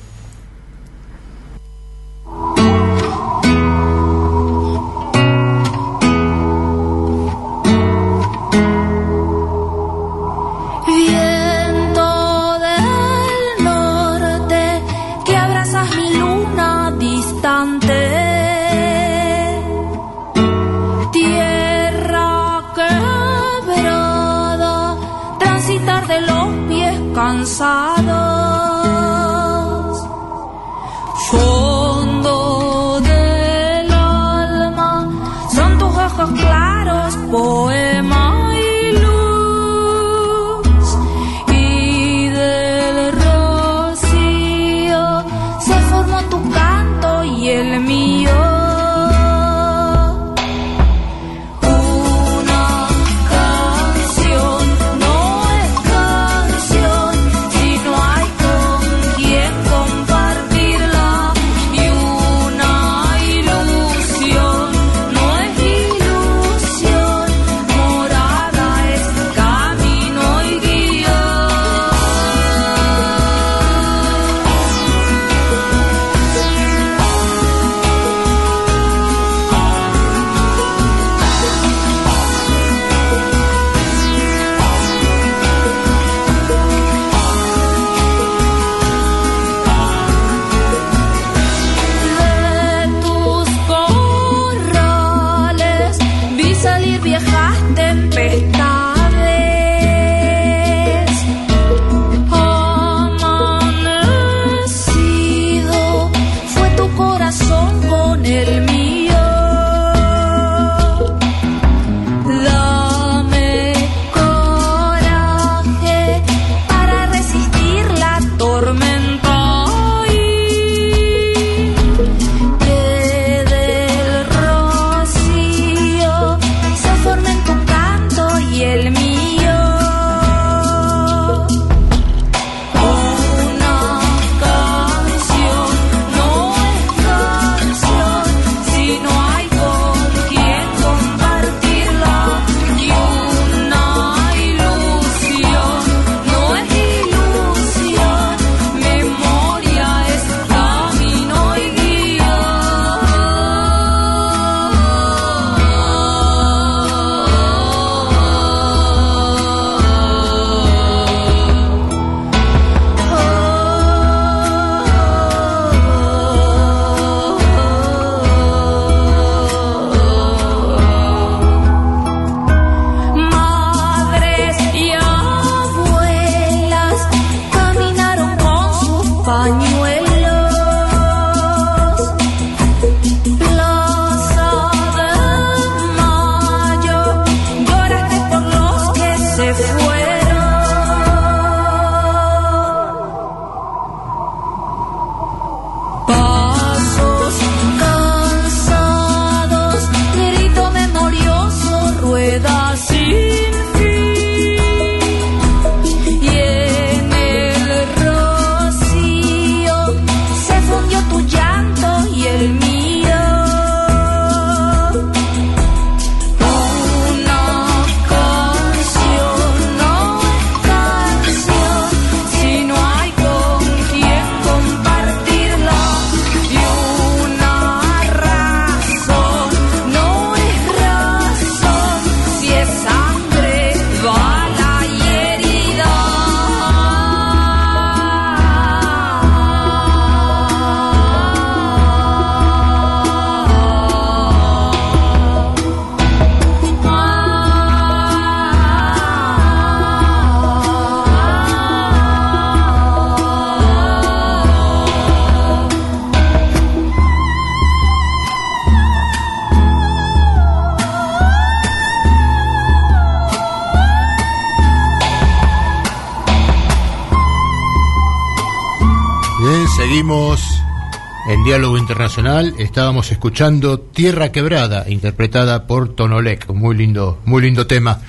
S2: Estábamos escuchando Tierra Quebrada, interpretada por Tonolek. Muy lindo, muy lindo tema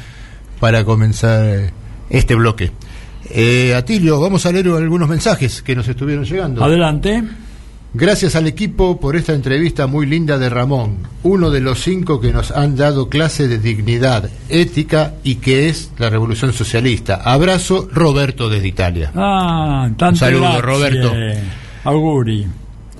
S2: para comenzar eh, este bloque. Eh, Atilio, vamos a leer algunos mensajes que nos estuvieron llegando.
S3: Adelante.
S2: Gracias al equipo por esta entrevista muy linda de Ramón, uno de los cinco que nos han dado clase de dignidad, ética y que es la revolución socialista. Abrazo, Roberto desde Italia.
S3: Ah,
S2: Un
S3: tanto
S2: saludo,
S3: grazie.
S2: Roberto.
S3: Auguri.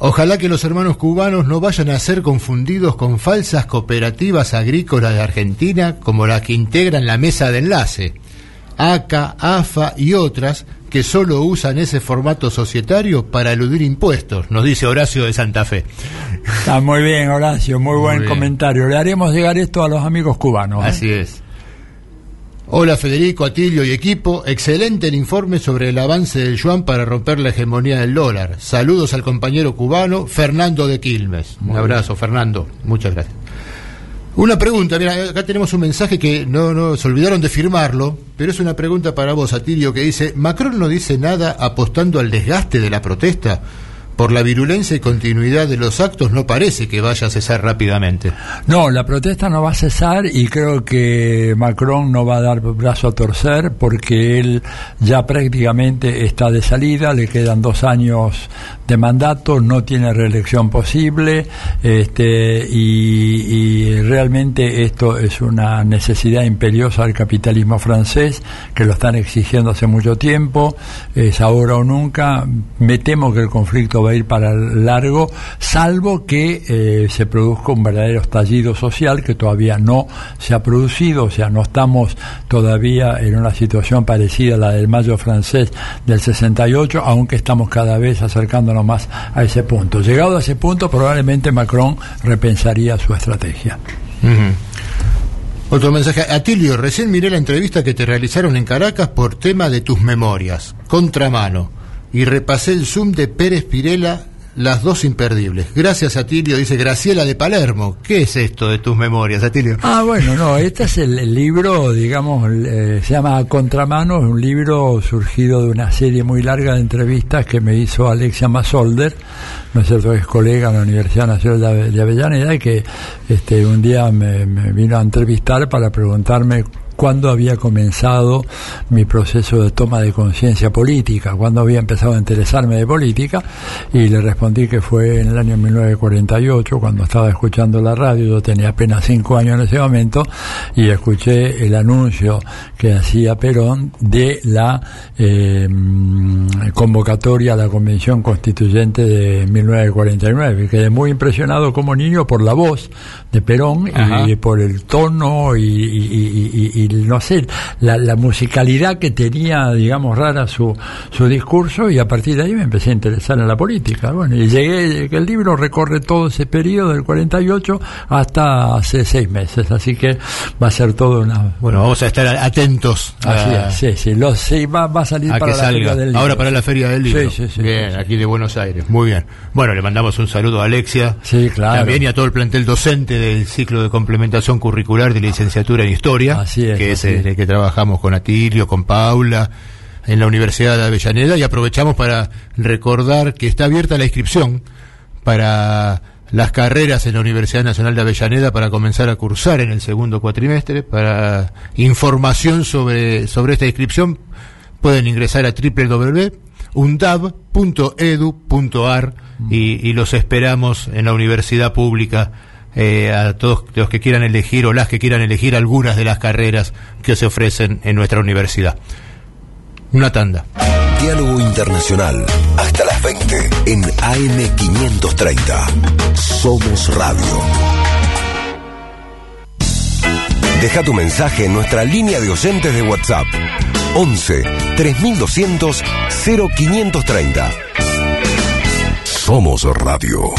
S2: Ojalá que los hermanos cubanos no vayan a ser confundidos con falsas cooperativas agrícolas de Argentina como las que integran la mesa de enlace, ACA, AFA y otras que solo usan ese formato societario para eludir impuestos, nos dice Horacio de Santa Fe.
S3: Está muy bien, Horacio, muy, buen
S2: bien.
S3: comentario. Le haremos llegar esto a los amigos cubanos. ¿eh?
S2: Así es. Hola Federico, Atilio y equipo. Excelente el informe sobre el avance del yuan para romper la hegemonía del dólar. Saludos al compañero cubano Fernando de Quilmes. Un abrazo, Fernando. Muchas gracias. Una pregunta, mira, acá tenemos un mensaje que no, no se olvidaron de firmarlo, pero es una pregunta para vos, Atilio, que dice, Macron no dice nada apostando al desgaste de la protesta. Por la virulencia y continuidad de los actos no parece que vaya a cesar rápidamente.
S3: No, la protesta no va a cesar y creo que Macron no va a dar brazo a torcer porque él ya prácticamente está de salida, le quedan dos años de mandato, no tiene reelección posible este, y, realmente esto es una necesidad imperiosa del capitalismo francés que lo están exigiendo hace mucho tiempo, es ahora o nunca. Me temo que el conflicto va a ir para largo, salvo que eh, se produzca un verdadero estallido social que todavía no se ha producido, o sea, no estamos todavía en una situación parecida a la del mayo francés del 68, aunque estamos cada vez acercándonos más a ese punto. Llegado a ese punto, probablemente Macron repensaría su estrategia.
S2: Otro mensaje. Atilio, recién miré la entrevista que te realizaron en Caracas por tema de tus memorias, contramano, y repasé el Zoom de Pérez Pirela, las dos imperdibles. Gracias, Atilio, dice Graciela de Palermo. ¿Qué es esto de tus memorias, Atilio?
S3: Ah, bueno, no, este es el, libro, digamos, eh, se llama Contramano, un libro surgido de una serie muy larga de entrevistas que me hizo Alexia Masolder, ¿no es cierto?, es colega en la Universidad Nacional de Ave- de Avellaneda y que este, un día me vino a entrevistar para preguntarme cuándo había comenzado mi proceso de toma de conciencia política, cuándo había empezado a interesarme de política, y le respondí que fue en el año 1948, cuando estaba escuchando la radio, yo tenía apenas cinco años en ese momento, y escuché el anuncio que hacía Perón de la eh, convocatoria a la Convención Constituyente de 1949, y quedé muy impresionado como niño por la voz de Perón
S2: Ajá.
S3: y por el tono y, y- y- y- y, no sé, la, la musicalidad que tenía, digamos, rara su, su discurso y a partir de ahí me empecé a interesar en la política. Bueno, y llegué, que el libro recorre todo ese periodo del 48 hasta hace seis meses, así que va a ser todo una...
S2: Bueno, vamos a estar atentos
S3: Así
S2: a,
S3: es, sí, sí, lo, sí, va, va a salir
S2: a
S3: para
S2: que
S3: la
S2: salga.
S3: feria del libro.
S2: Ahora para la Feria del Libro.
S3: Sí, sí, sí,
S2: bien, aquí de Buenos Aires. Muy bien. Bueno, le mandamos un saludo a Alexia.
S3: Sí, claro.
S2: También y a todo el plantel docente del ciclo de complementación curricular de licenciatura en Historia.
S3: Así es,
S2: Que es el que trabajamos con Atilio, con Paula, en la Universidad de Avellaneda. Y aprovechamos para recordar que está abierta la inscripción para las carreras en la Universidad Nacional de Avellaneda para comenzar a cursar en el segundo cuatrimestre. Para información sobre, sobre esta inscripción pueden ingresar a www.undab.edu.ar y, y los esperamos en la universidad pública eh, a todos los que quieran elegir o las que quieran elegir algunas de las carreras que se ofrecen en nuestra universidad. Una tanda.
S1: Diálogo Internacional. Hasta las 20 en AM530. Somos Radio. Deja tu mensaje en nuestra línea de oyentes de WhatsApp. 11 3200 0530. Somos Radio.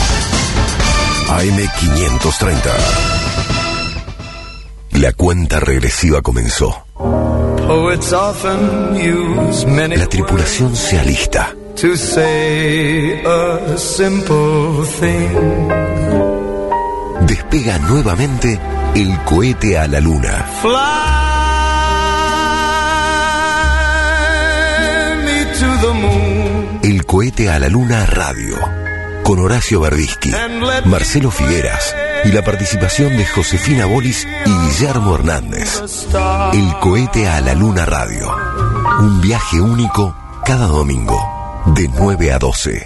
S1: AM530. La cuenta regresiva comenzó. La tripulación se alista. Despega nuevamente el cohete a la luna. El cohete a la luna radio. Con Horacio Bardisky, Marcelo Figueras y la participación de Josefina Bolis y Guillermo Hernández. El cohete a la luna radio. Un viaje único cada domingo, de 9 a 12.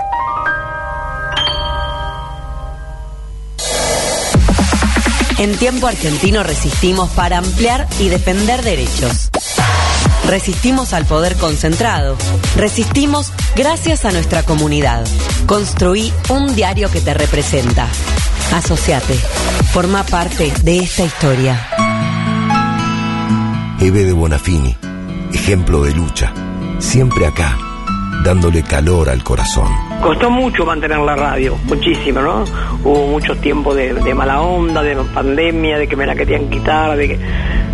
S7: En tiempo argentino resistimos para ampliar y defender derechos. Resistimos al poder concentrado. Resistimos gracias a nuestra comunidad. Construí un diario que te representa. Asociate. Forma parte de esta historia.
S1: Eve de Bonafini, ejemplo de lucha, siempre acá, dándole calor al corazón.
S13: Costó mucho mantener la radio, muchísimo, ¿no? Hubo mucho tiempo de, de mala onda, de pandemia, de que me la querían quitar, de que,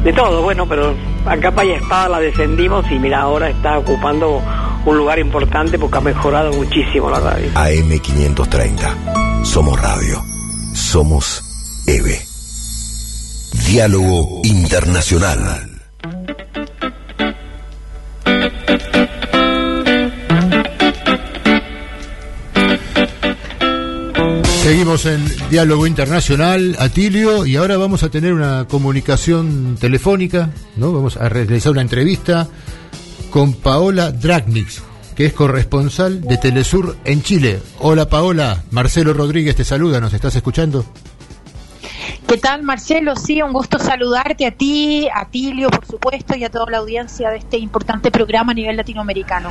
S13: de todo, bueno, pero a capa y espada la defendimos y mira, ahora está ocupando un lugar importante porque ha mejorado muchísimo la radio.
S1: AM530. Somos radio. Somos EVE. Diálogo Internacional.
S2: Seguimos en Diálogo Internacional, Atilio, y ahora vamos a tener una comunicación telefónica, ¿no? Vamos a realizar una entrevista con Paola Dragnix, que es corresponsal de Telesur en Chile. Hola Paola, Marcelo Rodríguez te saluda, ¿nos estás escuchando?
S14: ¿Qué tal, Marcelo? Sí, un gusto saludarte a ti, a Tilio, por supuesto, y a toda la audiencia de este importante programa a nivel latinoamericano.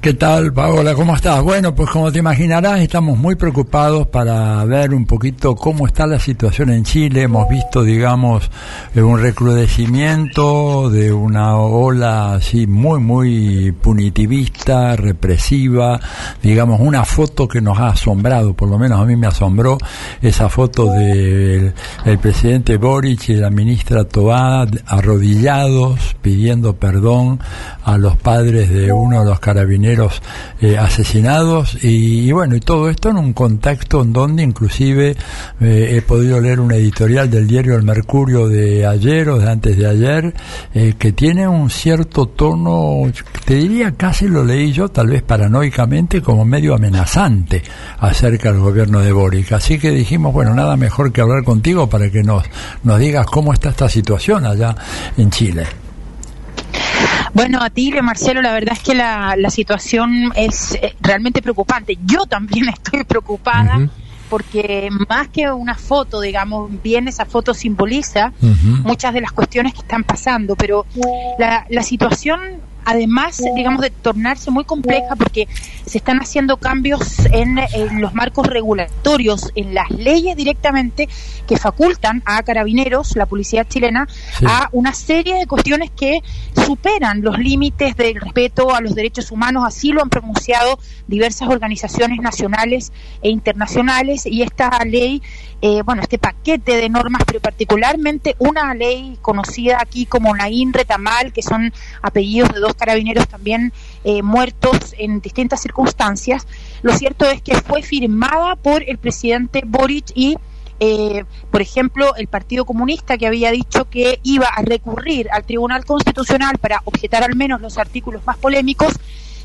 S3: ¿Qué tal, Paola? ¿Cómo estás? Bueno, pues como te imaginarás, estamos muy preocupados para ver un poquito cómo está la situación en Chile. Hemos visto, digamos, eh, un recrudecimiento de una ola así muy, muy punitivista, represiva, digamos, una foto que nos ha asombrado, por lo menos a mí me asombró, esa foto del el presidente Boric y la ministra Toá arrodillados pidiendo perdón a los padres de uno de los carabineros eh, asesinados. Y, y, bueno y todo esto en un contexto en donde inclusive eh, he podido leer un editorial del diario El Mercurio de ayer o de antes de ayer eh, que tiene un cierto tono te diría casi lo leí yo tal vez paranoicamente como medio amenazante acerca del gobierno de Boric. Así que dijimos bueno nada mejor que hablar contigo para que nos, nos digas cómo está esta situación allá en Chile.
S14: Bueno, Atilio, Marcelo, la verdad es que la, la situación es eh, realmente preocupante. Yo también estoy preocupada. Uh -huh. Porque más que una foto, digamos, bien esa foto simboliza uh -huh. muchas de las cuestiones que están pasando, pero la, la situación además, digamos, de tornarse muy compleja porque se están haciendo cambios en, en, los marcos regulatorios, en las leyes directamente que facultan a carabineros, la policía chilena, sí. a una serie de cuestiones que superan los límites del respeto a los derechos humanos. Así lo han pronunciado diversas organizaciones nacionales e internacionales y esta ley eh, bueno, este paquete de normas, pero particularmente una ley conocida aquí como la INRE-TAMAL, que son apellidos de dos carabineros también eh, muertos en distintas circunstancias. Lo cierto es que fue firmada por el presidente Boric y eh, por ejemplo, el Partido Comunista que había dicho que iba a recurrir al Tribunal Constitucional para objetar al menos los artículos más polémicos,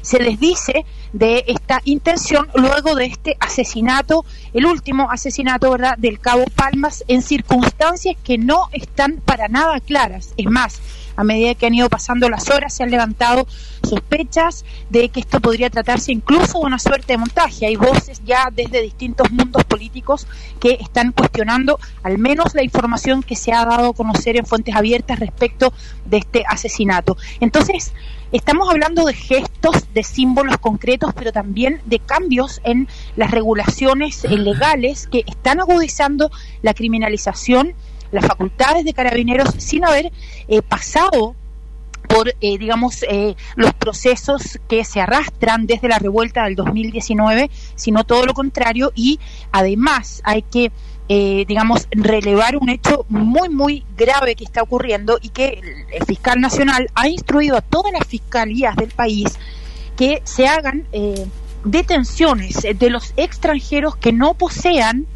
S14: se les dice de esta intención luego de este asesinato, el último asesinato, ¿verdad?, del cabo Palmas en circunstancias que no están para nada claras. Es más, a medida que han ido pasando las horas se han levantado sospechas de que esto podría tratarse incluso de una suerte de montaje. Hay voces ya desde distintos mundos políticos que están cuestionando al menos la información que se ha dado a conocer en fuentes abiertas respecto de este asesinato. Entonces, estamos hablando de gestos, de símbolos concretos, pero también de cambios en las regulaciones legales que están agudizando la criminalización las facultades de carabineros sin haber eh, pasado por, eh, digamos, eh, los procesos que se arrastran desde la revuelta del 2019, sino todo lo contrario, y además hay que, eh, digamos, relevar un hecho muy, muy grave que está ocurriendo y que el fiscal nacional ha instruido a todas las fiscalías del país que se hagan detenciones de los extranjeros que no posean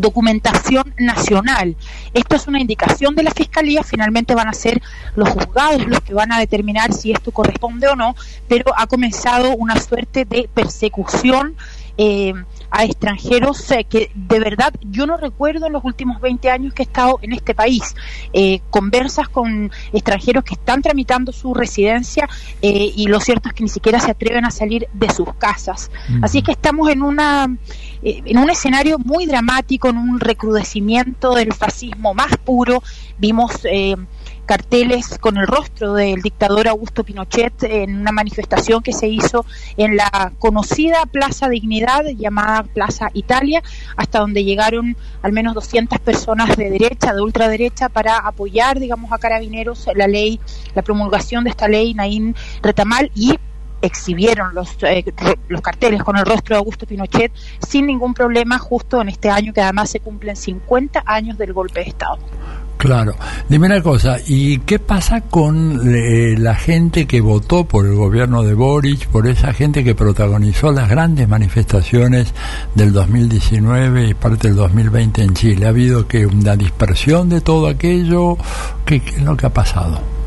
S14: documentación nacional. Esto es una indicación de la Fiscalía, finalmente van a ser los juzgados los que van a determinar si esto corresponde o no, pero ha comenzado una suerte de persecución. Eh, a extranjeros eh, que de verdad yo no recuerdo en los últimos 20 años que he estado en este país. Eh, conversas con extranjeros que están tramitando su residencia eh, y lo cierto es que ni siquiera se atreven a salir de sus casas. Así que estamos en una en un escenario muy dramático, en un recrudecimiento del fascismo más puro. Vimos carteles con el rostro del dictador Augusto Pinochet en una manifestación que se hizo en la conocida Plaza Dignidad llamada Plaza Italia, hasta donde llegaron al menos 200 personas de derecha, de ultraderecha, para apoyar, digamos, a carabineros la ley, la promulgación de esta ley Naín Retamal y exhibieron los, eh, los carteles con el rostro de Augusto Pinochet sin ningún problema justo en este año que además se cumplen 50 años del golpe de Estado.
S3: Claro. Dime una cosa, ¿y qué pasa con eh, la gente que votó por el gobierno de Boric, por esa gente que protagonizó las grandes manifestaciones del 2019 y parte del 2020 en Chile? ¿Ha habido que una dispersión de todo aquello? ¿Qué, qué es lo que ha pasado?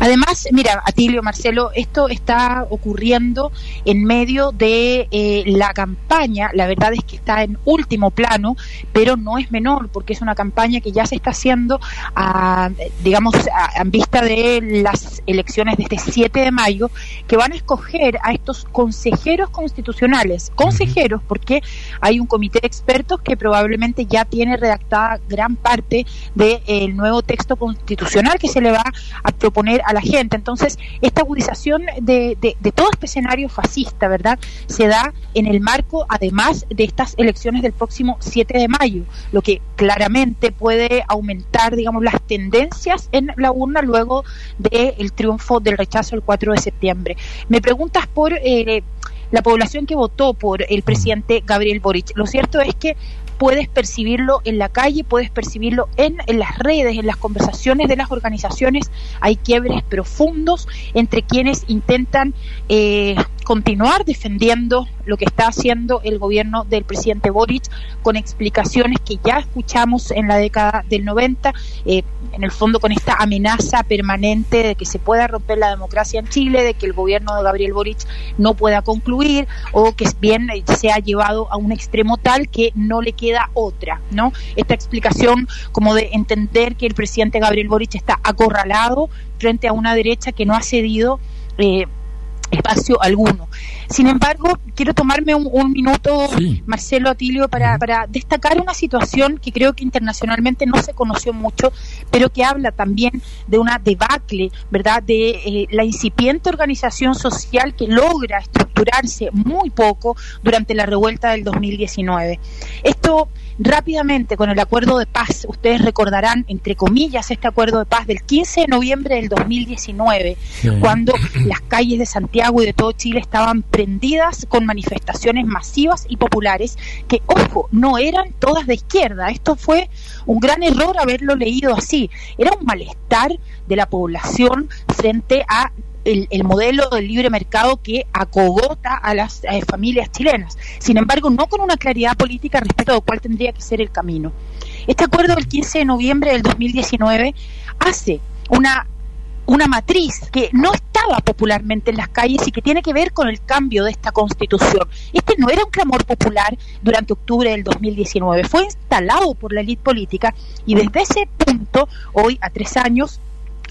S14: Además, mira, Atilio, Marcelo, esto está ocurriendo en medio de eh, la campaña, la verdad es que está en último plano, pero no es menor, porque es una campaña que ya se está haciendo, a, digamos, a, en vista de las elecciones de este 7 de mayo, que van a escoger a estos consejeros constitucionales, consejeros, porque hay un comité de expertos que probablemente ya tiene redactada gran parte del nuevo texto constitucional que se le va a proponer a la gente. Entonces, esta agudización de, de, todo este escenario fascista, ¿verdad?, se da en el marco, además de estas elecciones del próximo 7 de mayo, lo que claramente puede aumentar, digamos, las tendencias en la urna luego del triunfo del rechazo el 4 de septiembre. Me preguntas por... Eh, la población que votó por el presidente Gabriel Boric. Lo cierto es que puedes percibirlo en la calle, puedes percibirlo en, en, las redes, en las conversaciones de las organizaciones. Hay quiebres profundos entre quienes intentan eh, continuar defendiendo lo que está haciendo el gobierno del presidente Boric con explicaciones que ya escuchamos en la década del 90, eh, en el fondo con esta amenaza permanente de que se pueda romper la democracia en Chile, de que el gobierno de Gabriel Boric no pueda concluir o que bien se ha llevado a un extremo tal que no le queda otra, ¿no? Esta explicación como de entender que el presidente Gabriel Boric está acorralado frente a una derecha que no ha cedido eh, espacio alguno. Sin embargo, quiero tomarme un, minuto, Marcelo Atilio, para, para, destacar una situación que creo que internacionalmente no se conoció mucho, pero que habla también de una debacle, ¿verdad?, de eh, la incipiente organización social que logra estructurarse muy poco durante la revuelta del 2019. Esto rápidamente con el acuerdo de paz, ustedes recordarán, entre comillas, este acuerdo de paz del 15 de noviembre del 2019, cuando las calles de Santiago y de todo Chile estaban prendidas con manifestaciones masivas y populares que, ojo, no eran todas de izquierda. Esto fue un gran error haberlo leído así. Era un malestar de la población frente a el, modelo del libre mercado que acogota a las eh, familias chilenas. Sin embargo, no con una claridad política respecto a cuál tendría que ser el camino. Este acuerdo del 15 de noviembre del 2019 hace una una matriz que no estaba popularmente en las calles y que tiene que ver con el cambio de esta constitución. Este no era un clamor popular durante octubre del 2019, fue instalado por la élite política y desde ese punto, hoy a tres años,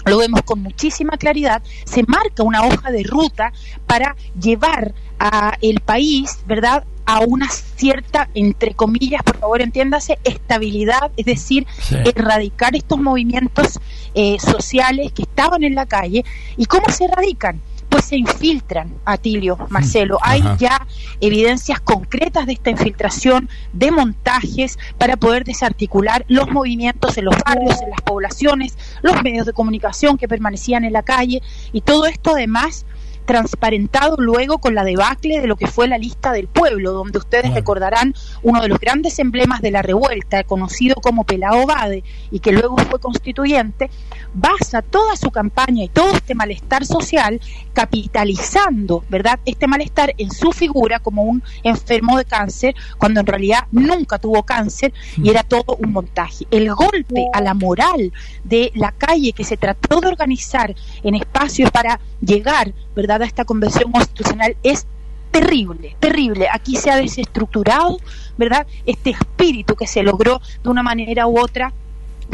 S14: lo vemos con muchísima claridad, se marca una hoja de ruta para llevar a el país, ¿verdad?, a una cierta, entre comillas, por favor entiéndase, estabilidad, es decir, erradicar estos movimientos eh, sociales que estaban en la calle. ¿Y cómo se erradican? Pues se infiltran, Atilio, Marcelo. Hay ya evidencias concretas de esta infiltración, de montajes para poder desarticular los movimientos en los barrios, en las poblaciones, los medios de comunicación que permanecían en la calle y todo esto además transparentado luego con la debacle de lo que fue la lista del pueblo, donde ustedes recordarán uno de los grandes emblemas de la revuelta, conocido como Pelao Bade, y que luego fue constituyente, basa toda su campaña y todo este malestar social capitalizando, ¿verdad?, este malestar en su figura como un enfermo de cáncer, cuando en realidad nunca tuvo cáncer y era todo un montaje. El golpe a la moral de la calle que se trató de organizar en espacios para llegar, ¿verdad?, a esta convención constitucional es terrible, terrible. Aquí se ha desestructurado, ¿verdad?, este espíritu que se logró de una manera u otra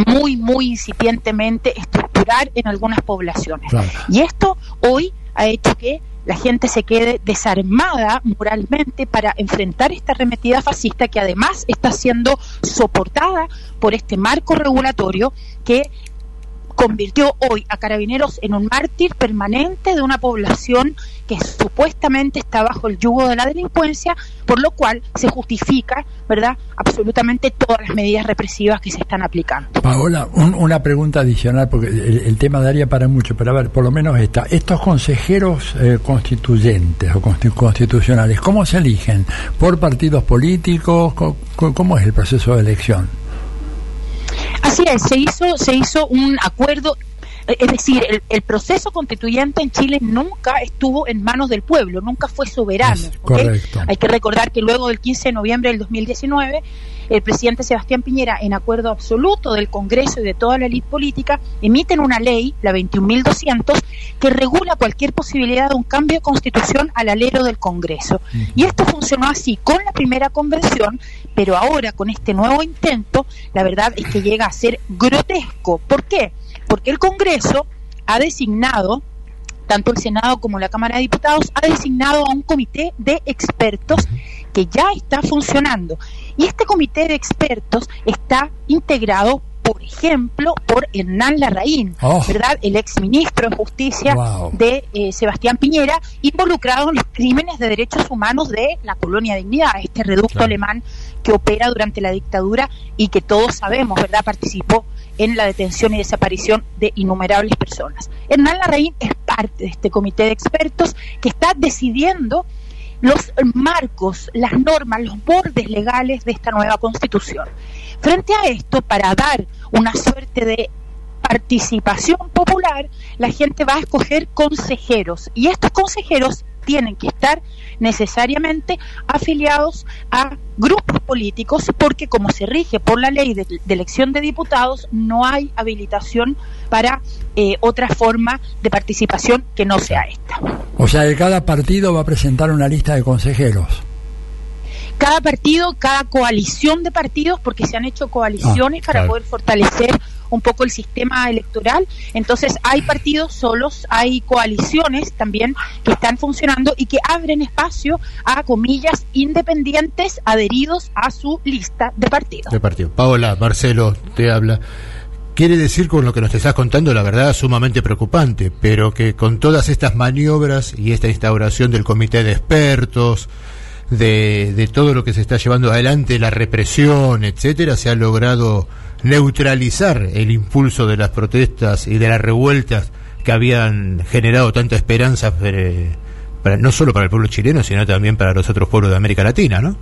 S14: muy, muy incipientemente estructurar en algunas poblaciones. Y esto hoy ha hecho que la gente se quede desarmada moralmente para enfrentar esta arremetida fascista que además está siendo soportada por este marco regulatorio que convirtió hoy a Carabineros en un mártir permanente de una población que supuestamente está bajo el yugo de la delincuencia, por lo cual se justifica, ¿verdad?, absolutamente todas las medidas represivas que se están aplicando.
S3: Paola, una pregunta adicional, porque el, tema daría para mucho, pero a ver, por lo menos esta. Estos consejeros eh, constituyentes o constitucionales, ¿cómo se eligen? ¿Por partidos políticos? ¿Cómo es el proceso de elección?
S14: Así es, se hizo, se hizo un acuerdo es decir, el, proceso constituyente en Chile nunca estuvo en manos del pueblo, nunca fue soberano. Hay que recordar que luego del 15 de noviembre del 2019, el presidente Sebastián Piñera, en acuerdo absoluto del Congreso y de toda la élite política, emiten una ley, la 21.200, que regula cualquier posibilidad de un cambio de constitución al alero del Congreso. Y esto funcionó así con la primera convención, pero ahora con este nuevo intento, la verdad es que llega a ser grotesco. ¿Por qué? porque el Congreso ha designado, tanto el Senado como la Cámara de Diputados, ha designado a un comité de expertos que ya está funcionando. Y este comité de expertos está integrado por ejemplo, por Hernán Larraín, oh. ¿verdad? El exministro de Justicia de eh, Sebastián Piñera, involucrado en los crímenes de derechos humanos de la colonia Dignidad, este reducto alemán que opera durante la dictadura y que todos sabemos, ¿verdad? Participó en la detención y desaparición de innumerables personas. Hernán Larraín es parte de este comité de expertos que está decidiendo los marcos, las normas, los bordes legales de esta nueva constitución. Frente a esto, para dar una suerte de participación popular, la gente va a escoger consejeros y estos consejeros tienen que estar necesariamente afiliados a grupos políticos porque como se rige por la ley de, elección de diputados no hay habilitación para eh, otra forma de participación que no sea esta.
S3: O sea, que cada partido va a presentar una lista de consejeros
S14: cada partido, cada coalición de partidos, porque se han hecho coaliciones ah, para poder fortalecer un poco el sistema electoral. Entonces hay partidos solos, hay coaliciones también que están funcionando y que abren espacio a comillas independientes adheridos a su lista de partidos.
S2: De partido. Paola, Marcelo te habla. Quiere decir con lo que nos estás contando, la verdad, sumamente preocupante, pero que con todas estas maniobras y esta instauración del comité de expertos, de, de todo lo que se está llevando adelante, la represión, etcétera, se ha logrado neutralizar el impulso de las protestas y de las revueltas que habían generado tanta esperanza eh, no solo para el pueblo chileno, sino también para los otros pueblos de América Latina, ¿no?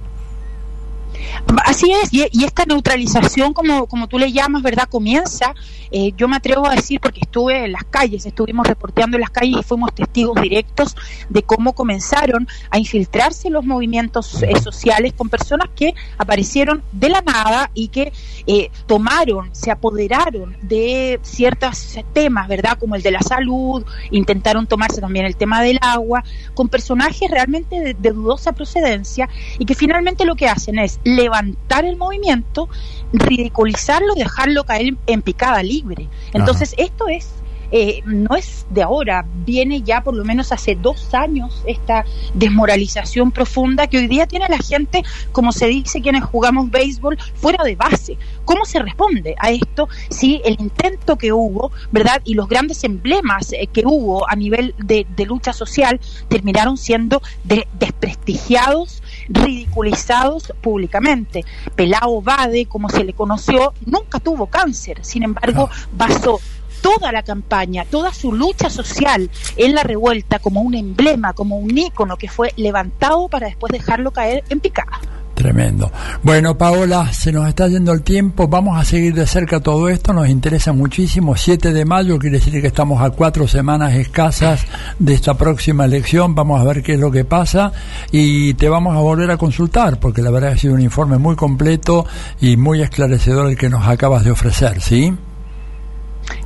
S14: Así es, y, esta neutralización, como, como tú le llamas, ¿verdad? Comienza, eh, yo me atrevo a decir, porque estuve en las calles, estuvimos reporteando en las calles y fuimos testigos directos de cómo comenzaron a infiltrarse los movimientos eh, sociales con personas que aparecieron de la nada y que eh, tomaron, se apoderaron de ciertos temas, ¿verdad? Como el de la salud, intentaron tomarse también el tema del agua, con personajes realmente de, de dudosa procedencia y que finalmente lo que hacen es levantar el movimiento, ridiculizarlo, dejarlo caer en picada libre. Entonces, esto es eh, no es de ahora, viene ya por lo menos hace dos años esta desmoralización profunda que hoy día tiene la gente, como se dice quienes jugamos béisbol, fuera de base. ¿Cómo se responde a esto si el intento que hubo, verdad, y los grandes emblemas eh, que hubo a nivel de, lucha social terminaron siendo desprestigiados, ridiculizados públicamente? Pelao Bade, como se le conoció, nunca tuvo cáncer, sin embargo, basó toda la campaña, toda su lucha social en la revuelta como un emblema, como un ícono que fue levantado para después dejarlo caer en picada.
S3: Tremendo. Bueno, Paola, se nos está yendo el tiempo. Vamos a seguir de cerca todo esto. Nos interesa muchísimo. 7 de mayo quiere decir que estamos a cuatro semanas escasas de esta próxima elección. Vamos a ver qué es lo que pasa y te vamos a volver a consultar porque la verdad ha sido un informe muy completo y muy esclarecedor el que nos acabas de ofrecer, ¿sí?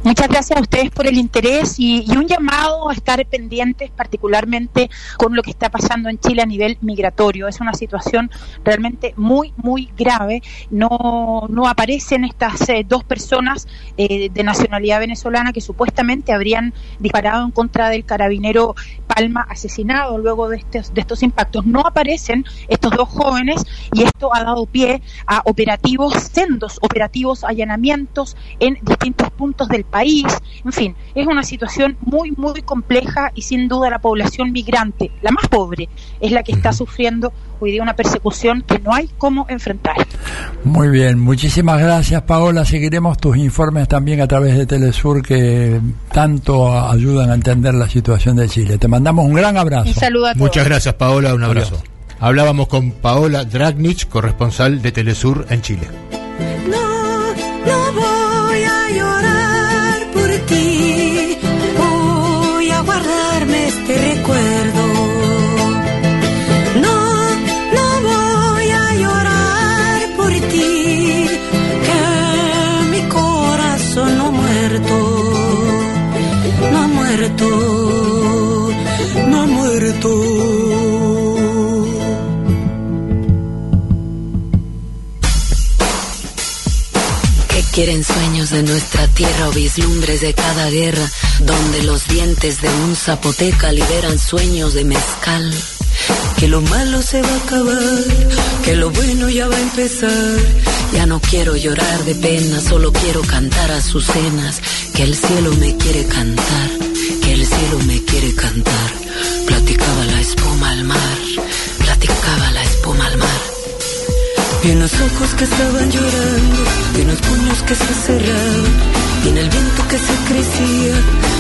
S14: Muchas gracias a ustedes por el interés y, un llamado a estar pendientes particularmente con lo que está pasando en Chile a nivel migratorio. Es una situación realmente muy, muy grave. No, no aparecen estas eh, dos personas eh, de nacionalidad venezolana que supuestamente habrían disparado en contra del carabinero Palma asesinado luego de estos, de estos impactos. No aparecen estos dos jóvenes y esto ha dado pie a operativos, sendos operativos, allanamientos en distintos puntos del país. En fin, es una situación muy, muy compleja y sin duda la población migrante, la más pobre, es la que está sufriendo hoy día una persecución que no hay cómo enfrentar.
S3: Muy bien, muchísimas gracias Paola. Seguiremos tus informes también a través de Telesur que tanto ayudan a entender la situación de Chile. Te mandamos un gran abrazo.
S14: Un saludo a todos.
S2: Muchas gracias Paola, un abrazo. Hablábamos con Paola Dragnich, corresponsal de Telesur en Chile.
S15: Quieren sueños de nuestra tierra o vislumbres de cada guerra, donde los dientes de un zapoteca liberan sueños de mezcal. Que lo malo se va a acabar, que lo bueno ya va a empezar. Ya no quiero llorar de pena, solo quiero cantar a sus cenas. Que el cielo me quiere cantar, que el cielo me quiere cantar. Platicaba la Y unos ojos que estaban llorando, y unos puños que se cerraban, en el viento que se crecía,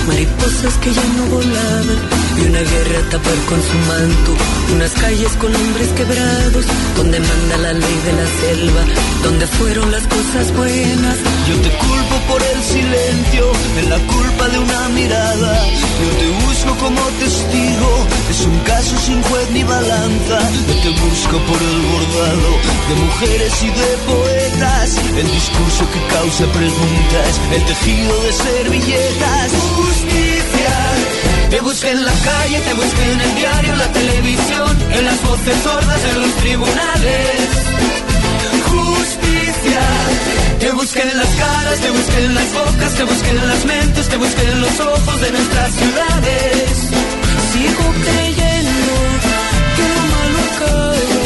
S15: mariposas que ya no volaban, y una guerra a tapar con su manto, unas calles con hombres quebrados, donde manda la ley de la selva, donde fueron las cosas buenas.
S16: Yo te culpo por el silencio, en la culpa de una mirada, yo te busco como testigo, es un caso sin juez ni balanza, yo te busco por el bordado de mujeres y de poetas, el discurso que causa preguntas, el tejido de servilletas. Justicia, te busqué en la calle, te busqué en el diario, la televisión, en las voces sordas, en los tribunales. Justicia, te busqué en las caras, te busqué en las bocas, te busqué en las mentes, te busqué en los ojos de nuestras ciudades. Sigo creyendo que lo malo acaba,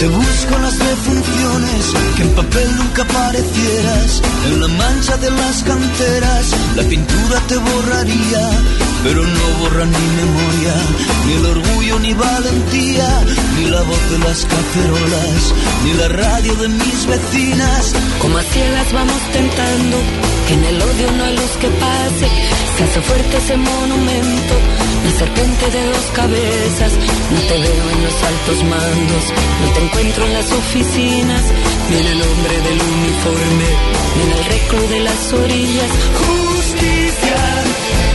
S16: te busco las defunciones, que en papel nunca aparecieras, en la mancha de las canteras, la pintura te borraría, pero no borra ni memoria, ni el orgullo ni valentía, ni la voz de las cacerolas, ni la radio de mis vecinas.
S15: Como a ciegas vamos tentando, que en el odio no hay luz que pase, se hace fuerte ese monumento, la serpiente de dos cabezas, no te veo en los altos mandos, no te encuentro en las oficinas, ni en el hombre del uniforme, ni en el reclo de las orillas.
S16: Justicia,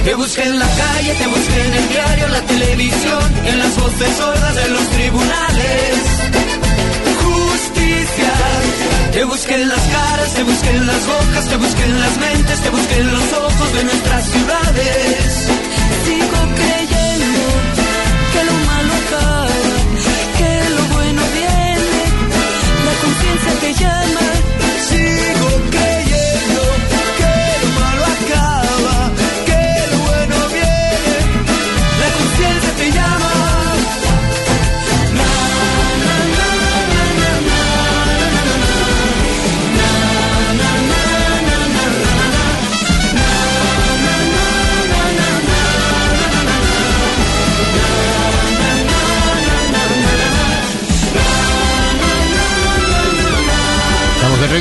S16: te busqué en la calle, te busqué en el diario, la televisión, en las voces sordas de los tribunales. Justicia, te busqué en las caras, te busqué en las bocas, te busqué en las mentes, te busqué en los ojos de nuestras ciudades.
S17: Sigo creyendo que lo malo acaba, que lo bueno viene, la conciencia te llama.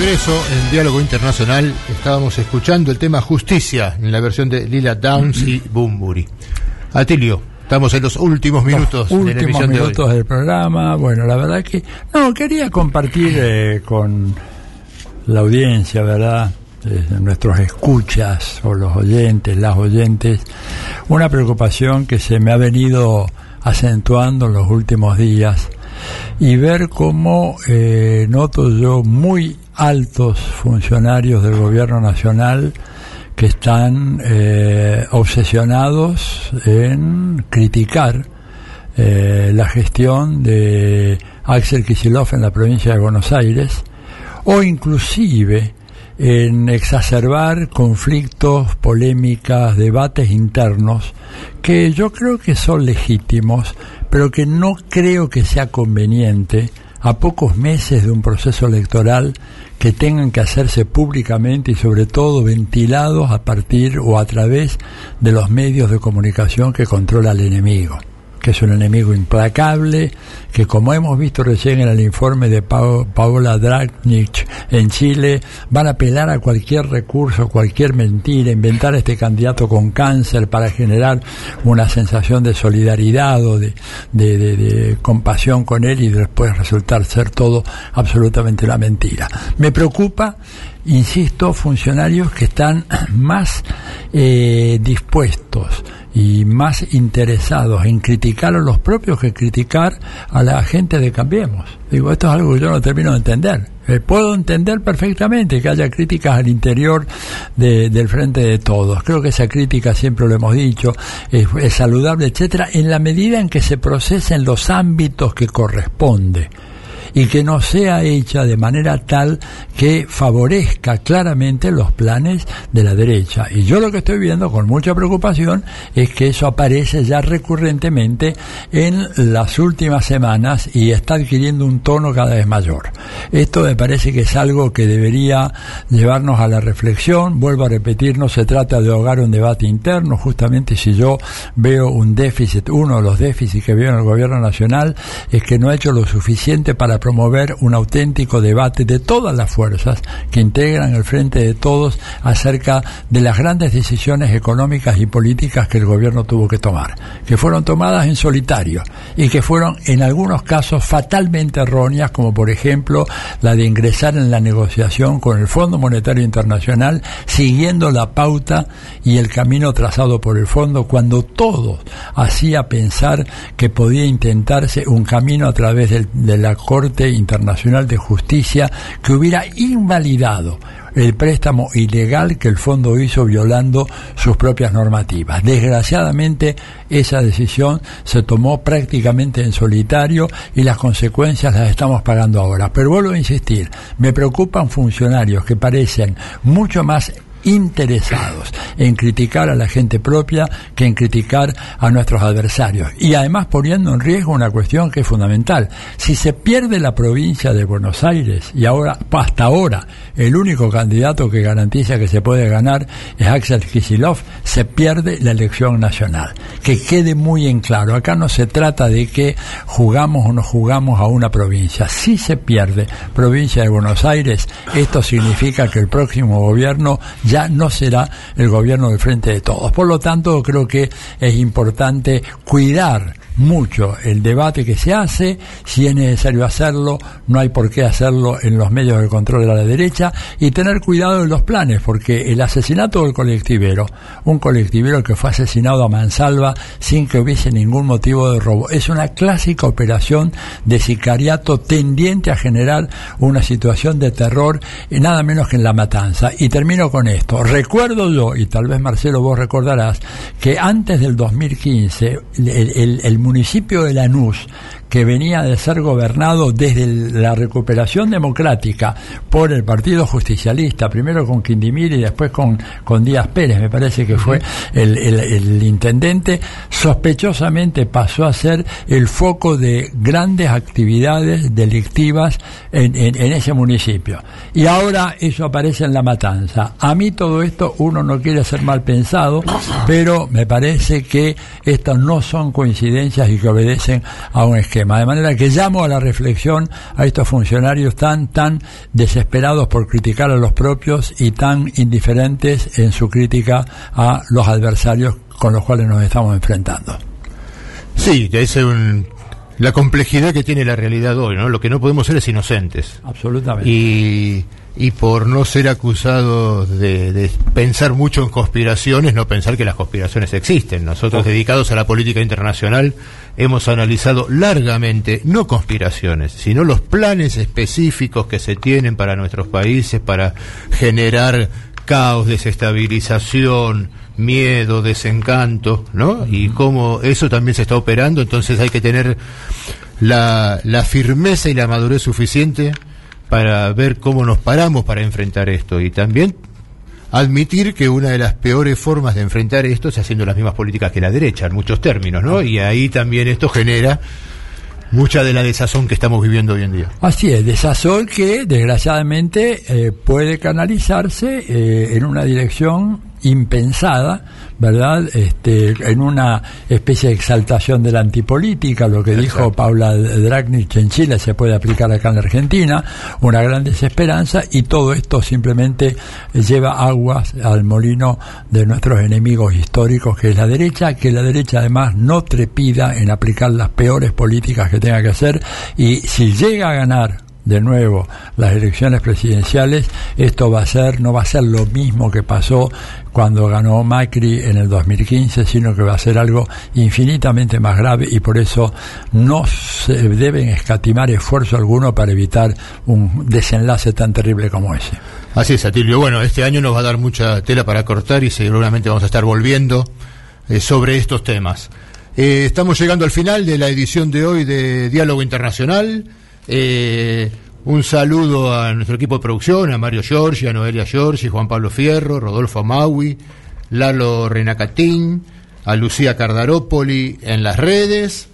S2: Regreso en Diálogo Internacional. Estábamos escuchando el tema Justicia en la versión de Lila Downs y Bumburi. Atilio, estamos en los últimos minutos de la
S3: últimos
S2: emisión de hoy.
S3: minutos del programa. Bueno, la verdad que no quería compartir eh, con la audiencia, ¿verdad? Eh, nuestros escuchas o los oyentes, las oyentes, una preocupación que se me ha venido acentuando en los últimos días y ver cómo eh, noto yo muy altos funcionarios del gobierno nacional que están eh, obsesionados en criticar eh, la gestión de Axel Kicillof en la provincia de Buenos Aires o inclusive en exacerbar conflictos, polémicas, debates internos que yo creo que son legítimos, pero que no creo que sea conveniente a pocos meses de un proceso electoral que tengan que hacerse públicamente y sobre todo ventilados a partir o a través de los medios de comunicación que controla el enemigo que es un enemigo implacable, que como hemos visto recién en el informe de Pa- Paola Dragnich en Chile, van a apelar a cualquier recurso, cualquier mentira, inventar este candidato con cáncer para generar una sensación de solidaridad o de- de compasión con él y después resultar ser todo absolutamente una mentira. Me preocupa insisto, funcionarios que están más eh, dispuestos y más interesados en criticar a los propios que criticar a la gente de Cambiemos. Digo, esto es algo que yo no termino de entender. Eh, puedo entender perfectamente que haya críticas al interior de- del frente de todos. Creo que esa crítica, siempre lo hemos dicho, es, es saludable, etcétera, en la medida en que se procesa en los ámbitos que corresponde y que no sea hecha de manera tal que favorezca claramente los planes de la derecha. Y yo lo que estoy viendo con mucha preocupación es que eso aparece ya recurrentemente en las últimas semanas y está adquiriendo un tono cada vez mayor. Esto me parece que es algo que debería llevarnos a la reflexión. Vuelvo a repetir, no se trata de ahogar un debate interno, justamente si yo veo un déficit, uno de los déficits que veo en el gobierno nacional es que no ha hecho lo suficiente para promover un auténtico debate de todas las fuerzas que integran el frente de todos acerca de las grandes decisiones económicas y políticas que el gobierno tuvo que tomar, que fueron tomadas en solitario y que fueron en algunos casos fatalmente erróneas, como por ejemplo la de ingresar en la negociación con el Fondo Monetario Internacional siguiendo la pauta y el camino trazado por el fondo cuando todo hacía pensar que podía intentarse un camino a través del- de la Corte Internacional de Justicia que hubiera invalidado el préstamo ilegal que el fondo hizo violando sus propias normativas. Desgraciadamente, esa decisión se tomó prácticamente en solitario y las consecuencias las estamos pagando ahora. Pero vuelvo a insistir, me preocupan funcionarios que parecen mucho más interesados en criticar a la gente propia que en criticar a nuestros adversarios y además poniendo en riesgo una cuestión que es fundamental. Si se pierde la provincia de Buenos Aires y ahora hasta ahora el único candidato que garantiza que se puede ganar es Axel Kicillof, se pierde la elección nacional. Que quede muy en claro, acá no se trata de que jugamos o no jugamos a una provincia. Si se pierde provincia de Buenos Aires, esto significa que el próximo gobierno no será el gobierno del frente de todos. Por lo tanto, creo que es importante cuidar mucho el debate que se hace, si es necesario hacerlo, no hay por qué hacerlo en los medios de control de la derecha, y tener cuidado de los planes, porque el asesinato del colectivero, un colectivero que fue asesinado a mansalva sin que hubiese ningún motivo de robo, es una clásica operación de sicariato tendiente a generar una situación de terror nada menos que en la matanza. Y termino con esto. Recuerdo yo, y tal vez Marcelo vos recordarás, que antes del 2015 el, el- el municipio de Lanús, que venía de ser gobernado desde la recuperación democrática por el Partido Justicialista, primero con Quindimir y después con, con Díaz Pérez, me parece que fue el, el- el intendente, sospechosamente pasó a ser el foco de grandes actividades delictivas en, en- en ese municipio. Y ahora eso aparece en la matanza. A mí todo esto uno no quiere ser mal pensado, pero me parece que estas no son coincidencias y que obedecen a un esquema. De manera que llamo a la reflexión a estos funcionarios tan, tan desesperados por criticar a los propios y tan indiferentes en su crítica a los adversarios con los cuales nos estamos enfrentando.
S2: Sí, que es un- la complejidad que tiene la realidad hoy, ¿no? Lo que no podemos ser es inocentes.
S3: Absolutamente.
S2: Y, y por no ser acusados de, de pensar mucho en conspiraciones, no pensar que las conspiraciones existen. Nosotros, dedicados a la política internacional, hemos analizado largamente, no conspiraciones, sino los planes específicos que se tienen para nuestros países para generar caos, desestabilización, miedo, desencanto, ¿no? Y cómo eso también se está operando, entonces hay que tener la, la firmeza y la madurez suficiente para ver cómo nos paramos para enfrentar esto y también admitir que una de las peores formas de enfrentar esto es haciendo las mismas políticas que la derecha, en muchos términos, ¿no? Y ahí también esto genera mucha de la desazón que estamos viviendo hoy en día.
S3: Así es, desazón que desgraciadamente eh, puede canalizarse eh, en una dirección impensada, ¿verdad? Este, en una especie de exaltación de la antipolítica, lo que dijo Paula Dragnich en Chile se puede aplicar acá en la Argentina, una gran desesperanza y todo esto simplemente lleva aguas al molino de nuestros enemigos históricos, que es la derecha, que la derecha además no trepida en aplicar las peores políticas que tenga que hacer y si llega a ganar de nuevo las elecciones presidenciales, esto va a ser, no va a ser lo mismo que pasó cuando ganó Macri en el 2015, sino que va a ser algo infinitamente más grave y por eso no se deben escatimar esfuerzo alguno para evitar un desenlace tan terrible como ese.
S2: Así es, Atilio. Bueno, este año nos va a dar mucha tela para cortar y seguramente vamos a estar volviendo eh, sobre estos temas. Eh, estamos llegando al final de la edición de hoy de Diálogo Internacional. Eh, un saludo a nuestro equipo de producción, a Mario Giorgi, a Noelia Giorgi, Juan Pablo Fierro, Rodolfo Maui, Lalo Renacatín, a Lucía Cardarópoli en las redes.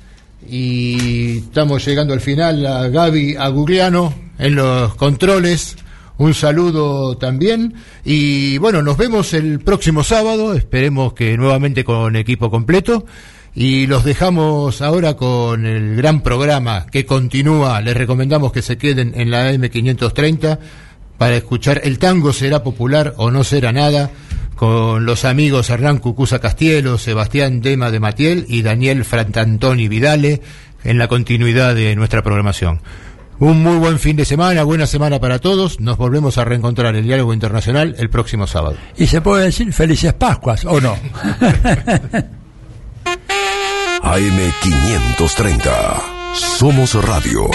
S2: Y estamos llegando al final a Gaby Agugliano en los controles. Un saludo también. Y bueno, nos vemos el próximo sábado. Esperemos que nuevamente con equipo completo. Y los dejamos ahora con el gran programa que continúa. Les recomendamos que se queden en la M530 para escuchar El tango será popular o no será nada con los amigos Hernán Cucuza Castielo, Sebastián Dema de Matiel y Daniel Frantantoni Vidale en la continuidad de nuestra programación. Un muy buen fin de semana, buena semana para todos. Nos volvemos a reencontrar en el Diálogo Internacional el próximo sábado.
S3: Y se puede decir felices Pascuas, ¿o no?
S1: AM530. Somos Radio.